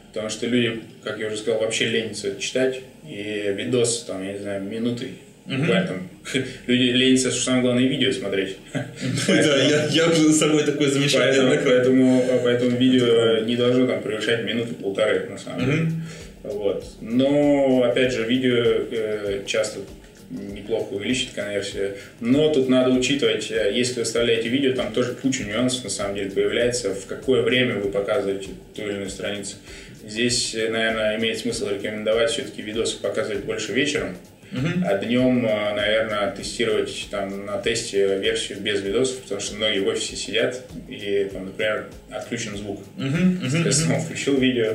Потому что люди, как я уже сказал, вообще ленятся читать. И видос, там, я не знаю, минуты Угу. Там, люди ленятся, что самое главное, видео смотреть.
Да, я уже за собой такое замечание.
Поэтому, поэтому видео не должно там превышать минуты полторы, на самом деле. Вот. Но, опять же, видео э, часто неплохо увеличит конверсию. Но тут надо учитывать, э, если вы выставляете видео, там тоже куча нюансов на самом деле появляется, в какое время вы показываете ту или иную страницу. Здесь, э, наверное, имеет смысл рекомендовать все-таки видосы показывать больше вечером, Uh-huh. А днем, наверное, тестировать там на тесте версию без видосов, потому что многие в офисе сидят и, там, например, отключен звук. Uh-huh. Uh-huh. Соответственно, он включил видео,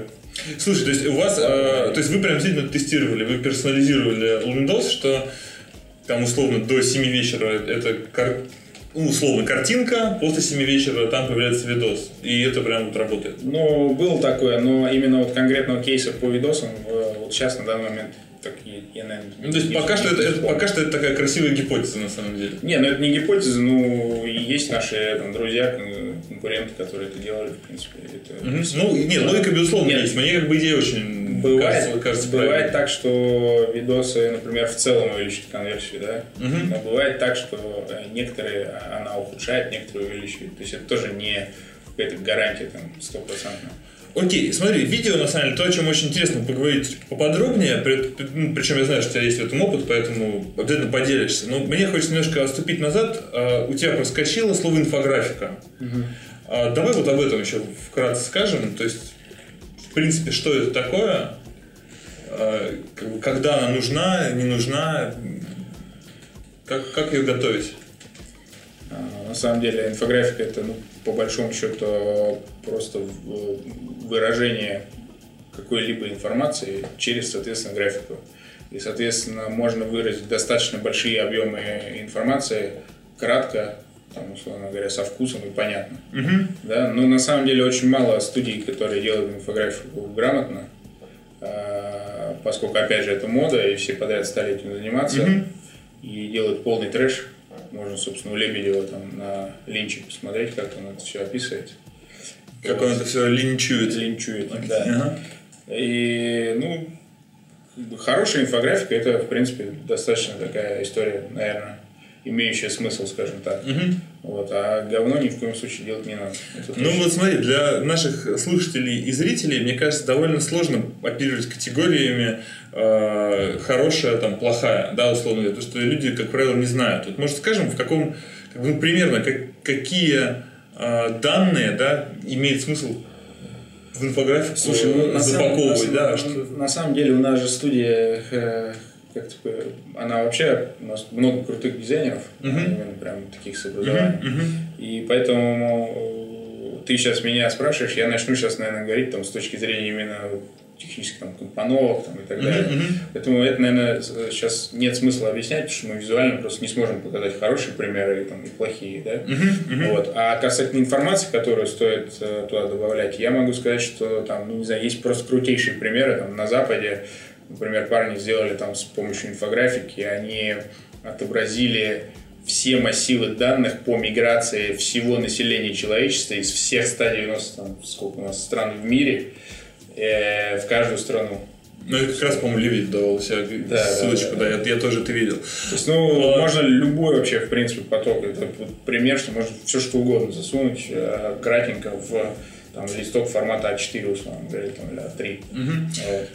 Слушай, то есть у вас, э, то есть вы прям действительно тестировали, вы персонализировали Windows, что там условно до 7 вечера это кар... ну, условно картинка, после 7 вечера там появляется видос. И это прям вот работает.
Ну, было такое, но именно вот конкретного кейса по видосам вот сейчас на данный момент так я, наверное,
ну, то есть пока что, это, это, пока что это такая красивая гипотеза на самом деле.
Не, ну это не гипотеза, ну есть наши там, друзья, конкуренты, которые это делали, в принципе. Это...
Угу. Ну, нет, логика, безусловно, нет. есть. Мне как бы идея очень
бывает, кажется, кажется Бывает так, что видосы, например, в целом увеличивают конверсию, да? Угу. Но бывает так, что э, некоторые она ухудшает, некоторые увеличивает. То есть это тоже не какая-то гарантия там стопроцентная.
Окей, смотри, видео, на самом деле, то, о чем очень интересно поговорить поподробнее, при, причем я знаю, что у тебя есть в этом опыт, поэтому обязательно поделишься. Но мне хочется немножко отступить назад. А, у тебя проскочило слово инфографика. Угу. Давай вот об этом еще вкратце скажем. То есть, в принципе, что это такое, а, когда она нужна, не нужна, как, как ее готовить?
На самом деле инфографика это ну, по большому счету просто выражение какой-либо информации через, соответственно, графику. И, соответственно, можно выразить достаточно большие объемы информации кратко, там, условно говоря, со вкусом и понятно. Uh-huh. Да? Но на самом деле очень мало студий, которые делают инфографику грамотно, а, поскольку, опять же, это мода, и все подряд стали этим заниматься, uh-huh. и делают полный трэш Можно, собственно, у Лебедева там на Линче посмотреть, как он это все описывает.
Как он это все линчует.
Линчует, да. Ага. И, ну, хорошая инфографика, это, в принципе, достаточно такая история, наверное, имеющая смысл, скажем так. Угу. Вот, а говно ни в коем случае делать не надо.
Это ну вот смотри, для наших слушателей и зрителей, мне кажется, довольно сложно оперировать категориями э, хорошая, там, плохая, да, условно говоря, потому что люди, как правило, не знают. Вот, может, скажем, в каком, как, ну, примерно, как, какие э, данные, да, имеет смысл в инфографику Слушай, ну, запаковывать,
на, да? На, что... на самом деле у нас же студия э, как типа, она вообще, у нас много крутых дизайнеров, uh-huh. именно прям таких с образованием. Uh-huh. Uh-huh. И поэтому ты сейчас меня спрашиваешь, я начну сейчас, наверное, говорить там, с точки зрения именно технических там, компоновок там, и так далее. Mm-hmm. Поэтому это, наверное, сейчас нет смысла объяснять, потому что мы визуально просто не сможем показать хорошие примеры там, и плохие. Да? Mm-hmm. Вот. А касательно информации, которую стоит э, туда добавлять, я могу сказать, что там, ну, не знаю, есть просто крутейшие примеры там, на Западе. Например, парни сделали там с помощью инфографики, они отобразили все массивы данных по миграции всего населения человечества из всех 190 там, сколько у нас стран в мире э, в каждую страну.
Ну, это как раз, по-моему, Левит давал себе да, ссылочку, да, да, да. Я, я тоже это видел. То
есть, ну, а... можно любой вообще, в принципе, поток. Это пример, что можно все что угодно засунуть э, кратенько в там, листок формата А4, условно говоря, там, или А3. Угу. Вот.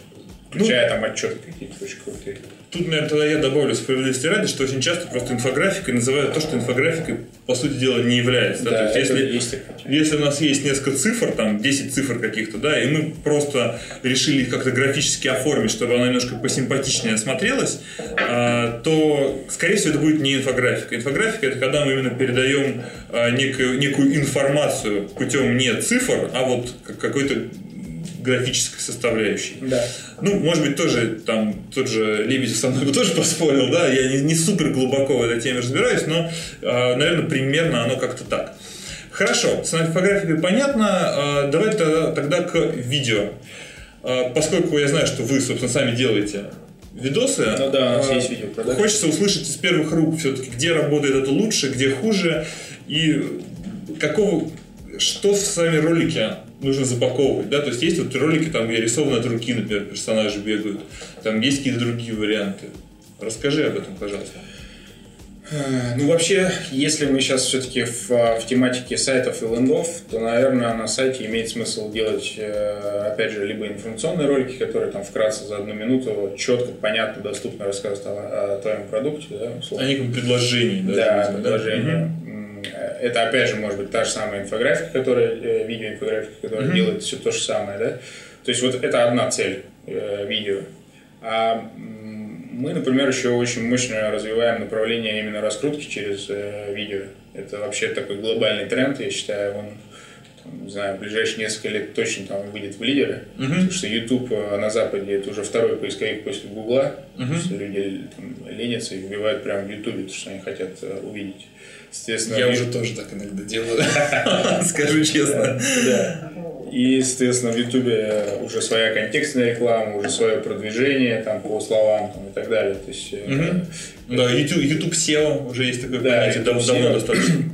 Включая ну, там отчеты какие-то очень крутые.
Тут, наверное, тогда я добавлю справедливости ради, что очень часто просто инфографикой называют то, что инфографикой, по сути дела, не является. Да, да? То есть, если, есть если у нас есть несколько цифр, там 10 цифр каких-то, да, и мы просто решили их как-то графически оформить, чтобы она немножко посимпатичнее смотрелась, а, то, скорее всего, это будет не инфографика. Инфографика – это когда мы именно передаем а, некую, некую информацию путем не цифр, а вот какой-то графической составляющей.
Да.
Ну, может быть, тоже там тот же Лебедев со мной бы тоже поспорил, да, я не, не супер глубоко в этой теме разбираюсь, но, э, наверное, примерно оно как-то так. Хорошо, с инфографикой понятно, э, давай тогда, тогда к видео. Э, поскольку я знаю, что вы, собственно, сами делаете видосы.
Ну да, у нас есть видео.
Хочется услышать из первых рук все-таки, где работает это лучше, где хуже, и какого, что в сами ролики нужно запаковывать, да, то есть есть вот ролики, там, где рисованы от руки, например, персонажи бегают, там есть какие-то другие варианты. Расскажи об этом, пожалуйста.
Э, ну, вообще, если мы сейчас все-таки в, в тематике сайтов и лендов, то, наверное, на сайте имеет смысл делать, э, опять же, либо информационные ролики, которые там вкратце за одну минуту четко, понятно, доступно рассказывают о, о твоем продукте. Да,
условно. О неком предложении.
Да, да. Да? Это опять же может быть та же самая инфографика, которая, э, видеоинфографика, которая mm-hmm. делает все то же самое, да. То есть вот это одна цель э, видео. А мы, например, еще очень мощно развиваем направление именно раскрутки через э, видео. Это вообще такой глобальный тренд, я считаю, он не знаю, в ближайшие несколько лет точно там выйдет в лидеры, uh-huh. потому что YouTube э, на Западе это уже второй поисковик после Гугла, uh-huh. люди там, ленятся и вбивают прямо в YouTube, то, что они хотят э, увидеть.
Естественно, я уже тоже так иногда делаю, скажу честно.
Да. И, естественно, в Ютубе уже своя контекстная реклама, уже свое продвижение там, по словам там, и так далее. То есть,
угу. Да, YouTube, YouTube SEO уже есть такое да, понятие, давно SEO. достаточно.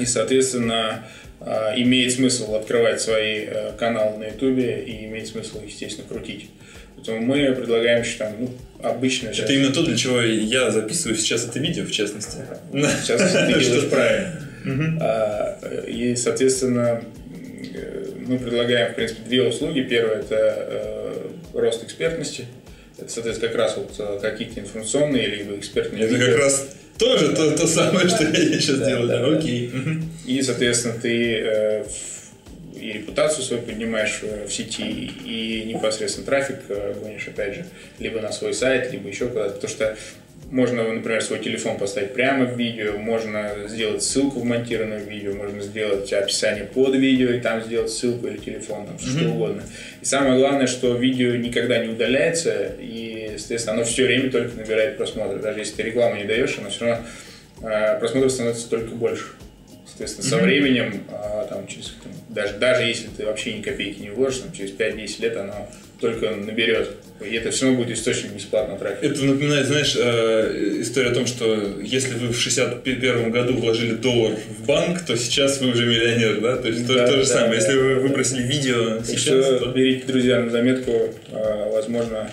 И, соответственно, а, имеет смысл открывать свои э, каналы на Ютубе и имеет смысл, естественно, крутить. Поэтому мы предлагаем, что там, ну, обычно...
Это сейчас... именно то, для чего я записываю сейчас это видео, в частности.
Сейчас ты делаешь правильно. А, и, соответственно, мы предлагаем, в принципе, две услуги. Первое – это э, рост экспертности. Это, соответственно, как раз вот э, какие-то информационные либо экспертные
Это как раз тоже то, то самое, что я сейчас делаю. Окей.
И, соответственно, ты э, и репутацию свою поднимаешь в сети, и непосредственно трафик гонишь, опять же, либо на свой сайт, либо еще куда-то. Потому что можно, например, свой телефон поставить прямо в видео, можно сделать ссылку вмонтированную в видео, можно сделать описание под видео и там сделать ссылку или телефон, там, mm-hmm. что угодно. И самое главное, что видео никогда не удаляется, и, естественно, оно все время только набирает просмотры. Даже если ты рекламу не даешь, оно все равно э, просмотров становится только больше. Соответственно, mm-hmm. со временем, э, там, через, там, даже, даже если ты вообще ни копейки не вложишь, там, через 5-10 лет оно только наберет. И это все равно будет источник бесплатного трафика.
Это напоминает, знаешь, э, история о том, что если вы в 61 году вложили доллар в банк, то сейчас вы уже миллионер, да? То есть да, то, то же да, самое. Да, если вы выбросили видео
сейчас... Еще то... берите, друзья, на заметку, э, возможно,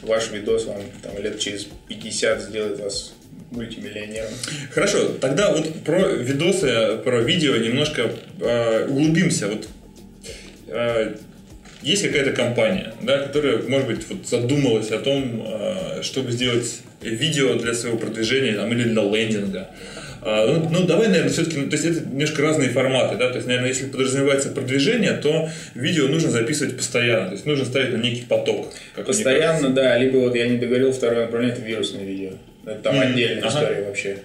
ваш видос вам там, лет через 50 сделает вас мультимиллионером.
Хорошо, тогда вот про видосы, про видео немножко э, углубимся. Вот э, есть какая-то компания, да, которая, может быть, вот задумалась о том, э, чтобы сделать видео для своего продвижения там, или для лендинга. Ну, ну, давай, наверное, все-таки, ну, то есть это немножко разные форматы, да, то есть, наверное, если подразумевается продвижение, то видео нужно записывать постоянно, то есть нужно ставить на некий поток.
Постоянно, да, либо вот я не договорил второе направление, это вирусное видео. Это там mm-hmm. отдельная ага. история вообще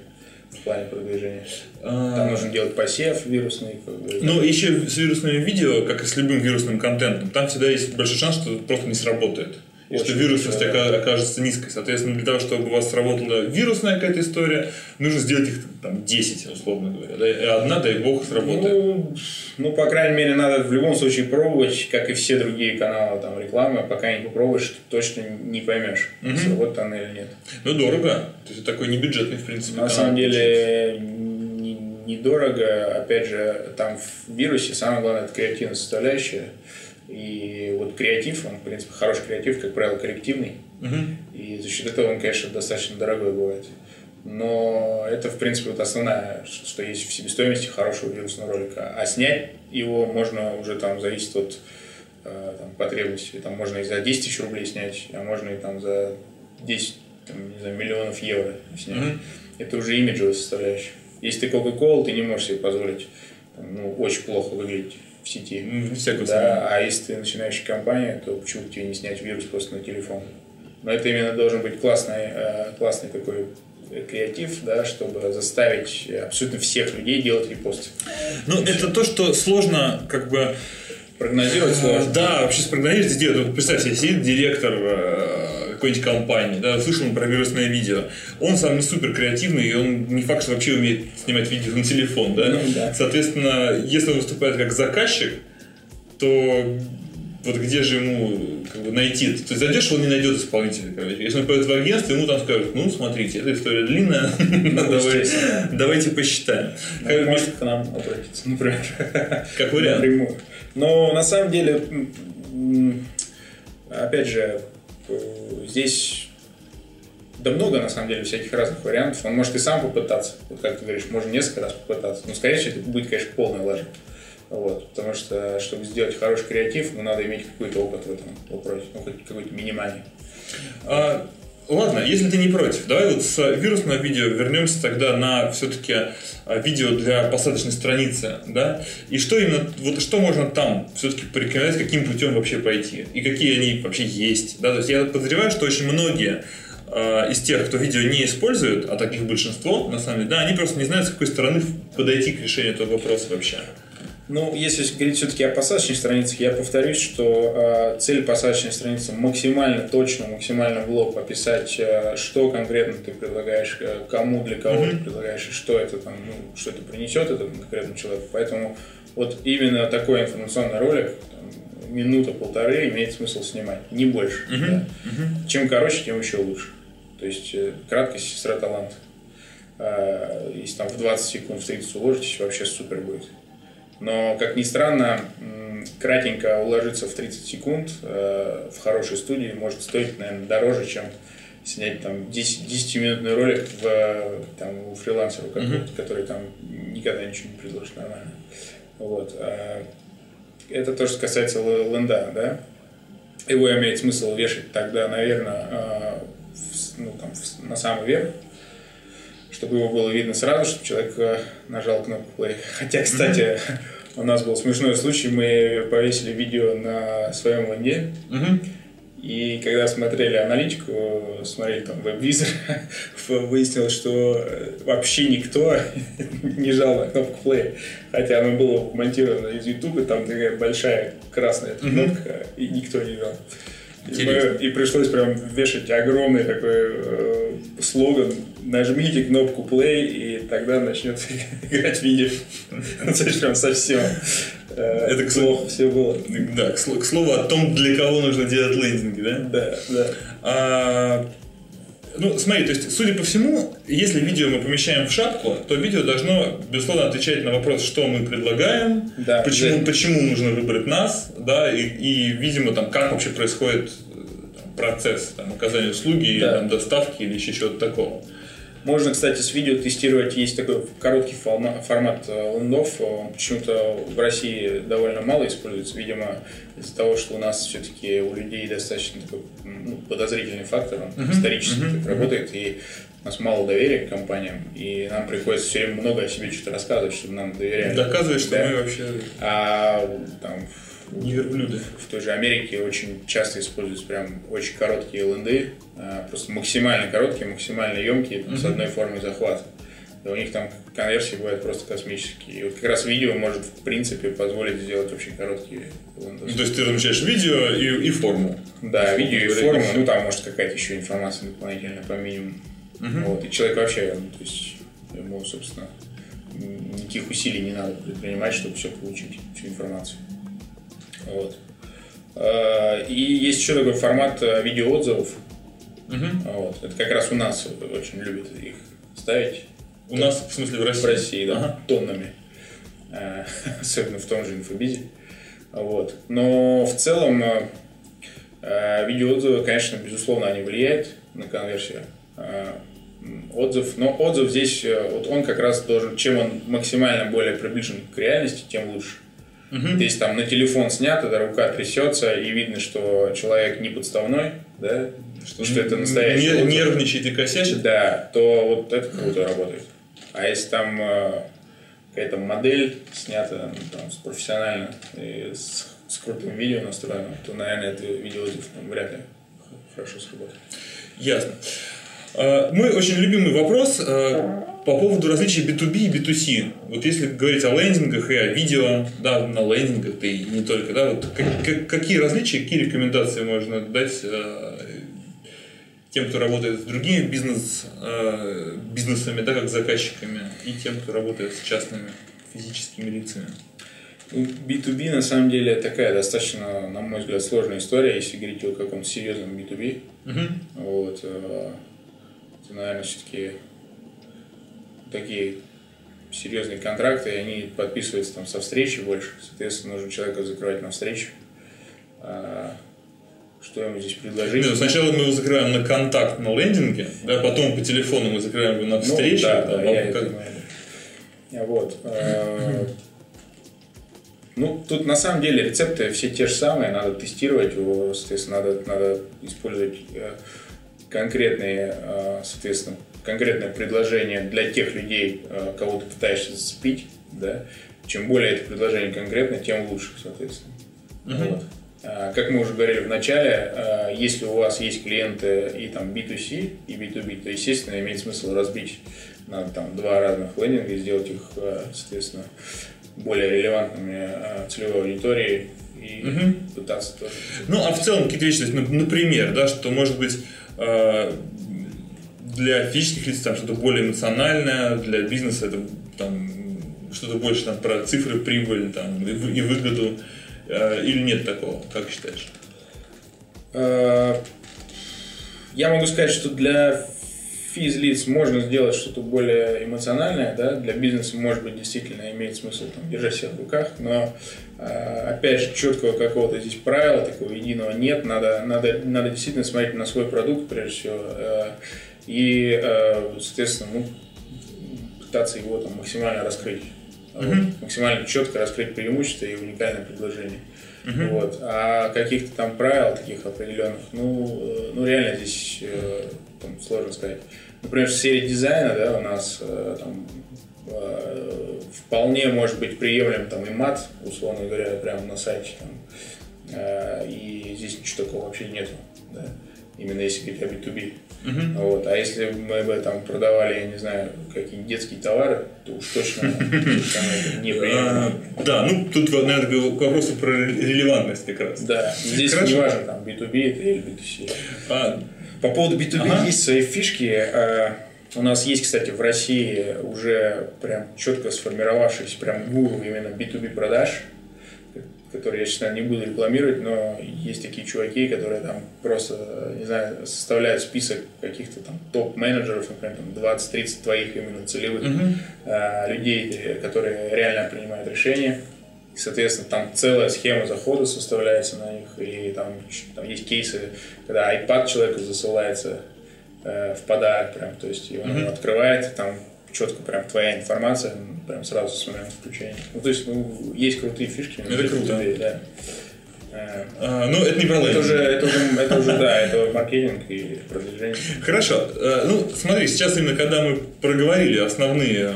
в плане продвижения. А. Там нужно делать посев вирусный.
Ну, еще с вирусными видео, как и с любым вирусным контентом, там всегда есть большой шанс, что это просто не сработает. И что вирусность да. окажется низкой. Соответственно, для того, чтобы у вас сработала вирусная какая-то история, нужно сделать их там 10, условно говоря. Да? И одна, дай бог, сработает.
Ну, ну, по крайней мере, надо в любом случае пробовать, как и все другие каналы там, рекламы. Пока не попробуешь, точно не поймешь, угу. сработает она или нет.
Ну, дорого. То есть, такой небюджетный, в принципе.
На самом деле, недорого. Опять же, там в вирусе самое главное – это креативная составляющая. И вот креатив, он, в принципе, хороший креатив, как правило, коллективный. Угу. И за счет этого он, конечно, достаточно дорогой бывает. Но это, в принципе, вот основное, что есть в себестоимости хорошего вирусного ролика. А снять его можно уже там зависит от э, там, потребностей. Там можно и за 10 тысяч рублей снять, а можно и там за 10 там, не знаю, миллионов евро снять. Mm-hmm. Это уже имиджевая составляющая. Если ты Coca-Cola, ты не можешь себе позволить там, ну, очень плохо выглядеть в сети.
Всякого
да, а если ты начинающая компания, то почему тебе не снять вирус просто на телефон? Но это именно должен быть классный, э, классный такой креатив, да, чтобы заставить абсолютно всех людей делать репосты.
Ну, это то, что сложно как бы
прогнозировать сложно.
Да, вообще спрогнозировать сделать. Вот представь себе, сидит директор э, какой-нибудь компании, да, слышал про вирусное видео. Он сам не супер креативный, и он не факт, что вообще умеет снимать видео на телефон, да?
Ну, да.
Соответственно, если он выступает как заказчик, то вот где же ему как бы, найти? То есть зайдешь, он не найдет исполнителя. Короче. Если он пойдет в агентство, ему там скажут, ну, смотрите, эта история длинная, ну, давайте посчитаем.
Ну, может к нам обратиться, например.
Как вариант.
Но на самом деле, опять же, здесь да много, на самом деле, всяких разных вариантов. Он может и сам попытаться. Вот как ты говоришь, можно несколько раз попытаться. Но, скорее всего, это будет, конечно, полная лажа. Вот, потому что, чтобы сделать хороший креатив, ну, надо иметь какой-то опыт в этом вопросе, ну, хоть какой-то минимальный.
А, ладно, если ты не против, давай вот с вирусного видео вернемся тогда на все-таки а, видео для посадочной страницы, да? И что именно, вот что можно там все-таки порекомендовать, каким путем вообще пойти? И какие они вообще есть, да? То есть я подозреваю, что очень многие а, из тех, кто видео не используют, а таких большинство, на самом деле, да, они просто не знают, с какой стороны подойти к решению этого вопроса вообще.
Ну, если говорить все-таки о посадочных страницах, я повторюсь, что э, цель посадочной страницы максимально точно, максимально в лоб описать, э, что конкретно ты предлагаешь, э, кому, для кого mm-hmm. ты предлагаешь, и что это там, ну, что это принесет этому конкретному человеку. Поэтому вот именно такой информационный ролик, минута-полторы, имеет смысл снимать, не больше. Mm-hmm. Да. Mm-hmm. Чем короче, тем еще лучше. То есть э, краткость сестра талант. Э, если там в 20 секунд, в 30 уложитесь, вообще супер будет. Но, как ни странно, кратенько уложиться в 30 секунд э, в хорошей студии может стоить, наверное, дороже, чем снять там 10-минутный ролик в, там, у фрилансера, mm-hmm. который там никогда ничего не предложит нормально. Вот. А это то, что касается ленда, да. Его имеет смысл вешать тогда, наверное, а, ну, там, на самый верх, чтобы его было видно сразу, чтобы человек э, нажал кнопку play. Хотя, кстати, mm-hmm. у нас был смешной случай, мы повесили видео на своем ленде, mm-hmm. и когда смотрели аналитику, смотрели там веб-визор, выяснилось, что э, вообще никто не жал на кнопку play. Хотя оно было монтировано из YouTube, там такая большая красная кнопка, mm-hmm. и никто не жал. И, мы, и пришлось прям вешать огромный такой э, слоган «Нажмите кнопку play, и тогда начнет играть видео». Ну, то есть прям совсем. Э, Это к слову все было.
Да, к слову о том, для кого нужно делать лендинги, да?
Да, да.
А, ну, смотри, то есть, судя по всему, если видео мы помещаем в шапку, то видео должно, безусловно, отвечать на вопрос, что мы предлагаем, да, почему, да. почему нужно выбрать нас, да, и, и, видимо, там, как вообще происходит там, процесс там, оказания услуги, да. там, доставки или еще чего-то такого.
Можно, кстати, с видео тестировать. Есть такой короткий формат, формат э, лендов. Он почему-то в России довольно мало используется. Видимо, из-за того, что у нас все-таки у людей достаточно такой ну, подозрительный фактор. Он uh-huh. исторически uh-huh. так работает. И у нас мало доверия к компаниям, и нам приходится все время много о себе что-то рассказывать, чтобы нам доверяли.
Доказывать, что да? мы вообще...
А там
не верблюды.
В той же Америке очень часто используются прям очень короткие ленды, а, просто максимально короткие, максимально емкие, mm-hmm. с одной формой захвата. И у них там конверсии бывают просто космические. И вот как раз видео может, в принципе, позволить сделать очень короткие ленды.
То есть ты размещаешь видео и, и форму?
Да, видео и форму, ну там может какая-то еще информация дополнительная по минимуму. Mm-hmm. Вот. И человек вообще, ну, то есть ему, собственно, никаких усилий не надо предпринимать, чтобы все получить, всю информацию. Вот. А, и есть еще такой формат э, видеоотзывов. Угу. Вот. Это как раз у нас очень любят их ставить.
У нас, в смысле, в России?
В России, да, ага. тоннами. А, особенно в том же инфобизе. Вот. Но в целом э, видеоотзывы, конечно, безусловно, они влияют на конверсию. Отзыв, но отзыв здесь, э, вот он как раз должен, чем он максимально более приближен к реальности, тем лучше. Угу. Если там на телефон снято, да, рука трясется, и видно, что человек не подставной, да, что, что это настоящий.
Не, нервничает и косячит.
Да, то вот это круто работает. А если там э, какая-то модель снята ну, там, профессионально и с, с крутым видео настроено, то, наверное, это видео ну, вряд ли хорошо сработает.
Ясно. Э, мой очень любимый вопрос э, по поводу различий B2B и B2C. Вот если говорить о лендингах и о видео, да, на лендингах, да и не только, да, вот как, какие различия, какие рекомендации можно дать э, тем, кто работает с другими бизнес, бизнесами, да, как заказчиками, и тем, кто работает с частными физическими лицами?
B2B на самом деле такая достаточно, на мой взгляд, сложная история, если говорить о каком-то серьезном B2B. Uh-huh. Вот, это, наверное, все-таки такие серьезные контракты, и они подписываются там со встречи больше. Соответственно, нужно человека закрывать на встречу. А, что ему здесь предложить? Нет,
ну, сначала мы его закрываем на контакт на лендинге, да, потом по телефону мы закрываем его на встрече. Ну, да, да, да, я как...
это Вот. А, ну, тут на самом деле рецепты все те же самые, надо тестировать его, соответственно, надо, надо использовать э, конкретные, э, соответственно, конкретное предложение для тех людей, э, кого ты пытаешься зацепить, да, чем более это предложение конкретно, тем лучше, соответственно. Uh-huh. Вот. А, как мы уже говорили в начале, если у вас есть клиенты и там B2C, и B2B, то, естественно, имеет смысл разбить на там, два разных лендинга и сделать их, соответственно, более релевантными э, целевой аудитории и угу. пытаться тоже.
Ну, а в целом какие-то вещи, например, да, что может быть э, для физических лиц там что-то более эмоциональное, для бизнеса это там что-то больше там про цифры, прибыль там, и, и выгоду, э, или нет такого, как считаешь?
Я могу сказать, что для физлиц можно сделать что-то более эмоциональное, да, для бизнеса, может быть, действительно имеет смысл там, держать себя в руках, но, а, опять же, четкого какого-то здесь правила, такого единого нет, надо, надо, надо действительно смотреть на свой продукт, прежде всего, э, и, э, соответственно, ну, пытаться его там максимально раскрыть, mm-hmm. максимально четко раскрыть преимущества и уникальное предложение. Uh-huh. Вот. А каких-то там правил таких определенных, ну, э, ну реально здесь там, сложно сказать. Например, в сфере дизайна, да, у нас э, там, э, вполне может быть приемлем там и мат, условно говоря, прямо на сайте там, э, и здесь ничего такого вообще нету. Да. именно если говорить о B2B. Uh-huh. Вот. А если мы бы там продавали, я не знаю, какие-нибудь детские товары, то уж точно неприятно.
А, да, ну тут, наверное, к вопросу про релевантность как раз.
Да, здесь не важно, там, B2B это или B2C. По поводу B2B есть свои фишки. А, у нас есть, кстати, в России уже прям четко сформировавшийся прям гуру именно B2B продаж которые я сейчас не буду рекламировать, но есть такие чуваки, которые там просто, не знаю, составляют список каких-то там топ-менеджеров, например, там 20-30 твоих именно целевых э, людей, которые реально принимают решения. И, соответственно, там целая схема захода составляется на них, и там, там есть кейсы, когда iPad человеку засылается э, в подарок, прям, то есть он mm-hmm. открывает, там четко прям твоя информация, прям сразу с момента включения. Ну, то есть, ну, есть крутые фишки.
Это круто. да. А, ну, это не про
это уже, это, уже, это уже, да, это маркетинг и продвижение.
Хорошо. А, ну, смотри, сейчас именно когда мы проговорили основные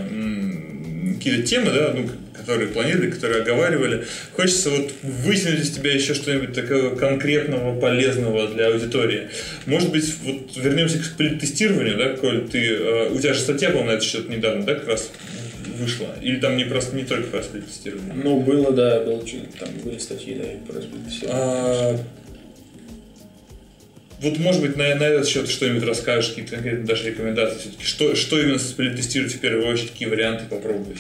какие-то темы, да, ну, которые планировали, которые оговаривали. Хочется вот вытянуть из тебя еще что-нибудь такого конкретного, полезного для аудитории. Может быть, вот вернемся к тестированию, да, Коль, ты, э, у тебя же статья, по-моему, на этот счет недавно, да, как раз вышла? Или там не просто не только про сплит-тестирование?
Ну, было, да, было, там были статьи, да, и про сплит-тестирование. А,
вот, может быть, на, на этот счет что-нибудь расскажешь, какие-то конкретно даже рекомендации все-таки. Что, что именно сплит-тестировать в первую очередь, какие варианты попробовать?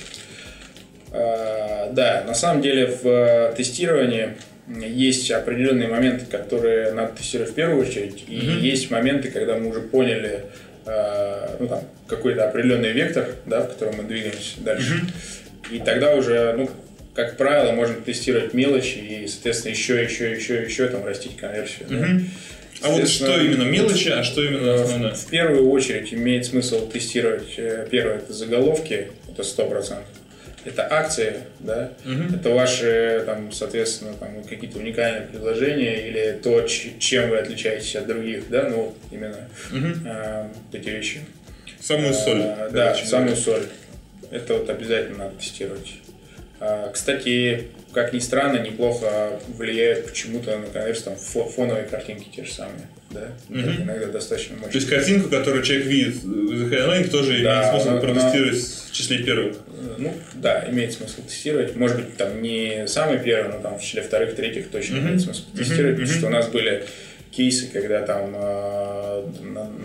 А, да, на самом деле в э, тестировании есть определенные моменты, которые надо тестировать в первую очередь, и mm-hmm. есть моменты, когда мы уже поняли э, ну, там, какой-то определенный вектор, да, в котором мы двигаемся дальше. Mm-hmm. И тогда уже, ну, как правило, можно тестировать мелочи и, соответственно, еще, еще, еще, еще там растить конверсию. Mm-hmm. Да?
А вот что именно мелочи, а что именно основное?
В первую очередь имеет смысл тестировать, э, первое, это заголовки, это 100% это акции, да, угу. это ваши, там, соответственно, там, какие-то уникальные предложения или то, чем вы отличаетесь от других, да, ну, именно угу. э, эти вещи.
Самую соль.
А, да, самую соль. Это вот обязательно надо тестировать. А, кстати, как ни странно, неплохо влияет почему-то на конверсию там фоновые картинки те же самые. Да? Mm-hmm. Иногда достаточно мощно.
То есть картинку, которую человек видит в Highline, тоже да, имеет смысл протестировать она, в числе первых?
Ну, да, имеет смысл тестировать. Может быть, там не самый первый, но там в числе вторых, третьих точно mm-hmm. имеет смысл тестировать, mm-hmm. потому что у нас были кейсы, когда там э,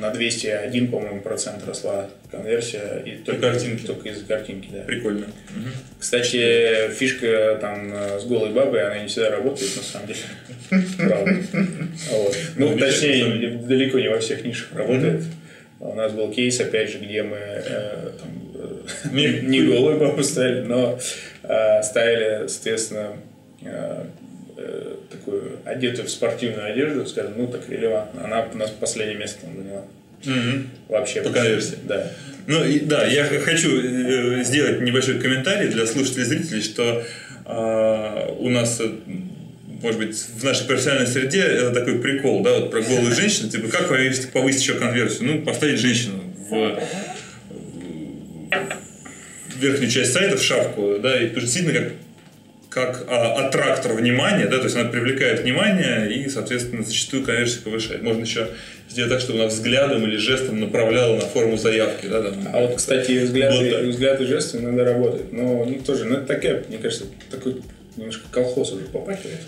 на 201, по-моему, процент росла конверсия и только, картинки. только из-за картинки. Да.
Прикольно.
Угу. Кстати, фишка там э, с голой бабой, она не всегда работает, на самом деле. Правда. Ну, ну точнее, далеко не во всех нишах работает. У нас был кейс, опять же, где мы э, не голую бабу ставили, но ставили, соответственно, э, такую одетую в спортивную одежду, скажем, ну так релевантно. Она у нас последнее место там заняла.
Угу.
Вообще.
По конверсии.
Да.
Ну и, да, я хочу э, сделать небольшой комментарий для слушателей и зрителей, что э, у нас может быть, в нашей профессиональной среде это такой прикол, да, вот про голую женщину, типа, как повысить, повысить еще конверсию? Ну, поставить женщину в, в верхнюю часть сайта, в шапку, да, и действительно как как а, аттрактор внимания, да, то есть она привлекает внимание и, соответственно, зачастую конверсию повышает. Можно еще сделать так, чтобы она взглядом или жестом направляла на форму заявки. Да, там.
А вот, кстати, взгляд, вот и, взгляд и жесты иногда работают. Но ну, тоже, ну, это такая, мне кажется, такой немножко колхоз уже попахивает.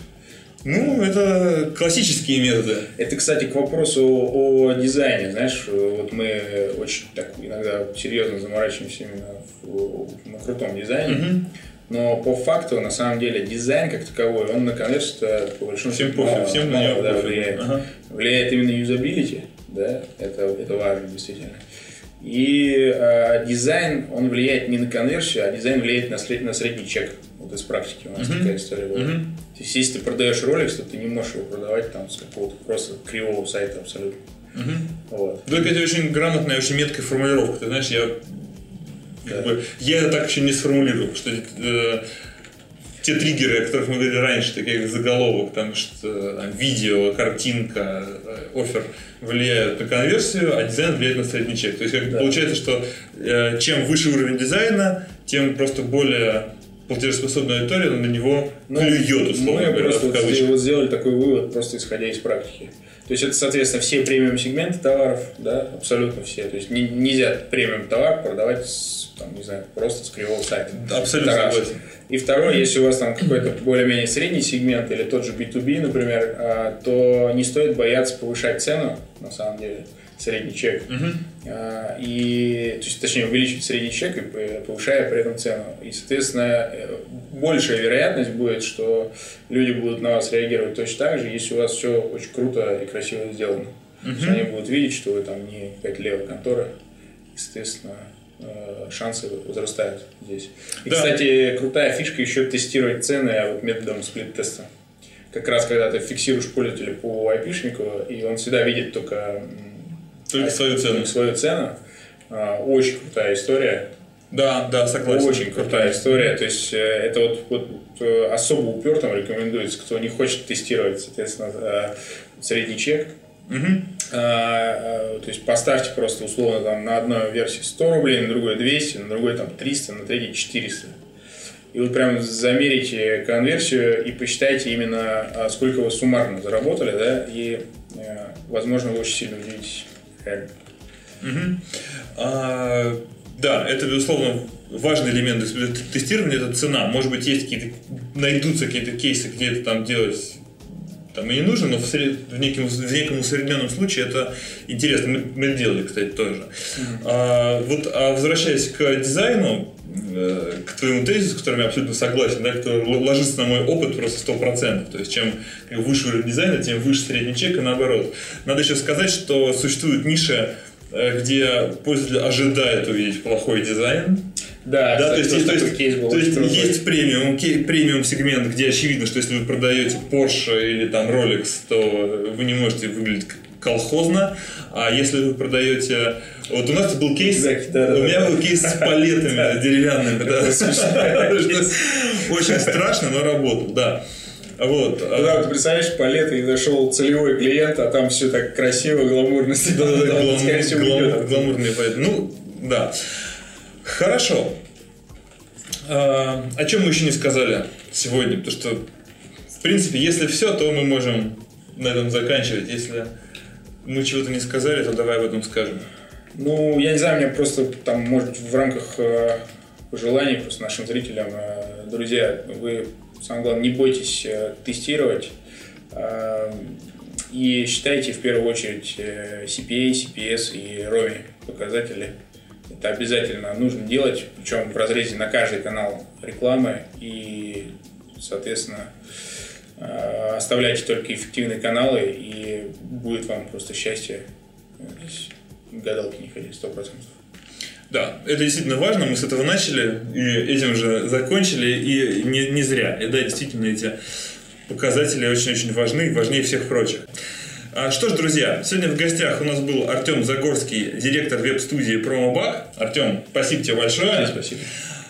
Ну, это классические методы.
Это, кстати, к вопросу о дизайне. Знаешь, вот мы очень так иногда серьезно заморачиваемся именно на крутом дизайне. Угу. Но по факту, на самом деле, дизайн как таковой, он на конверсию по большому
всем счету мало, всем на него
да, влияет. Ага. Влияет именно юзабилити, да, это, это важно действительно. И э, дизайн, он влияет не на конверсию, а дизайн влияет на, сред, на средний чек. Вот из практики у нас uh-huh. такая история была. Uh-huh. То есть, если ты продаешь ролик, то ты не можешь его продавать там с какого-то просто кривого сайта абсолютно.
Угу. Вот. Да, это очень грамотная, очень меткая формулировка. Ты знаешь, я как бы, я так еще не сформулировал, что э, те триггеры, о которых мы говорили раньше, такие как заголовок, там, что там, видео, картинка, э, офер влияют на конверсию, а дизайн влияет на средний чек. То есть как да. получается, что э, чем выше уровень дизайна, тем просто более платежеспособная аудитория на него ну, клюет, условно
мы говоря, просто вот, вот сделали такой вывод, просто исходя из практики. То есть это, соответственно, все премиум сегменты товаров, да, абсолютно все. То есть не, нельзя премиум товар продавать, с, там, не знаю, просто с кривого сайта.
Абсолютно согласен.
И второе, если у вас там какой-то более-менее средний сегмент или тот же B2B, например, а, то не стоит бояться повышать цену, на самом деле средний чек.
Угу.
И, то есть, точнее, увеличивать средний чек и повышая при этом цену. И, соответственно, э, большая вероятность будет, что люди будут на вас реагировать точно так же, если у вас все очень круто и красиво сделано. Угу. То есть они будут видеть, что вы там не какая-то левая контора. И, соответственно, э, шансы возрастают здесь. И, да. кстати, крутая фишка еще тестировать цены вот методом сплит-теста. Как раз когда ты фиксируешь пользователя по айпишнику, и он всегда видит только
только свою цену. Только
свою цену. А, очень крутая история.
Да, да, согласен.
Очень крутая история. То есть э, это вот, вот э, особо упертым рекомендуется, кто не хочет тестировать, соответственно, э, средний чек.
Угу.
то есть поставьте просто условно там на одной версии 100 рублей, на другой 200, на другой там 300, на третьей 400. И вот прям замерите конверсию и посчитайте именно, а, сколько вы суммарно заработали, да, и, возможно, вы очень сильно удивитесь.
Угу. Да, это, безусловно, важный элемент тестирования – это цена. Может быть, есть какие-то, найдутся какие-то кейсы, где это там делать там и не нужно, но в, сред... в, неком, в неком усредненном случае это интересно. Мы, мы делали, кстати, тоже. Mm-hmm. А, вот, а возвращаясь к дизайну, э, к твоему тезису, с которым я абсолютно согласен, да, который ложится на мой опыт просто 100%. То есть, чем выше уровень дизайна, тем выше средний чек и наоборот. Надо еще сказать, что существует ниша Э, где пользователь ожидает увидеть плохой дизайн.
Да,
да, то есть, есть, то есть, кейс был то есть есть премиум, премиум сегмент, где очевидно, что если вы продаете Porsche или там Rolex, то вы не можете выглядеть колхозно, а если вы продаете... Вот у нас был кейс, да, да, у меня был кейс с палетами деревянными, очень страшно, но работал, да. Вот.
Ну, да, ты представляешь, палеты и зашел целевой клиент, а там все так красиво, гламурно. Да, да, да,
гламур, гламурные палеты. Ну, да. Хорошо. А, о чем мы еще не сказали сегодня? Потому что, в принципе, если все, то мы можем на этом заканчивать. Если мы чего-то не сказали, то давай об этом скажем.
Ну, я не знаю, мне просто там, может в рамках э, пожеланий просто нашим зрителям, э, друзья, вы Самое главное, не бойтесь э, тестировать. Э, и считайте в первую очередь э, CPA, CPS и ROI показатели. Это обязательно нужно делать, причем в разрезе на каждый канал рекламы. И, соответственно, оставляйте только эффективные каналы, и будет вам просто счастье. Здесь гадалки не ходи, сто процентов.
Да, это действительно важно. Мы с этого начали и этим же закончили, и не, не зря. И да, действительно, эти показатели очень-очень важны, важнее всех прочих. А, что ж, друзья, сегодня в гостях у нас был Артем Загорский, директор веб-студии Промобак. Артем, спасибо тебе большое.
Спасибо.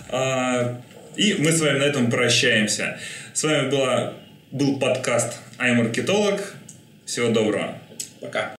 А, и мы с вами на этом прощаемся. С вами была, был подкаст «Аймаркетолог». Всего доброго.
Пока.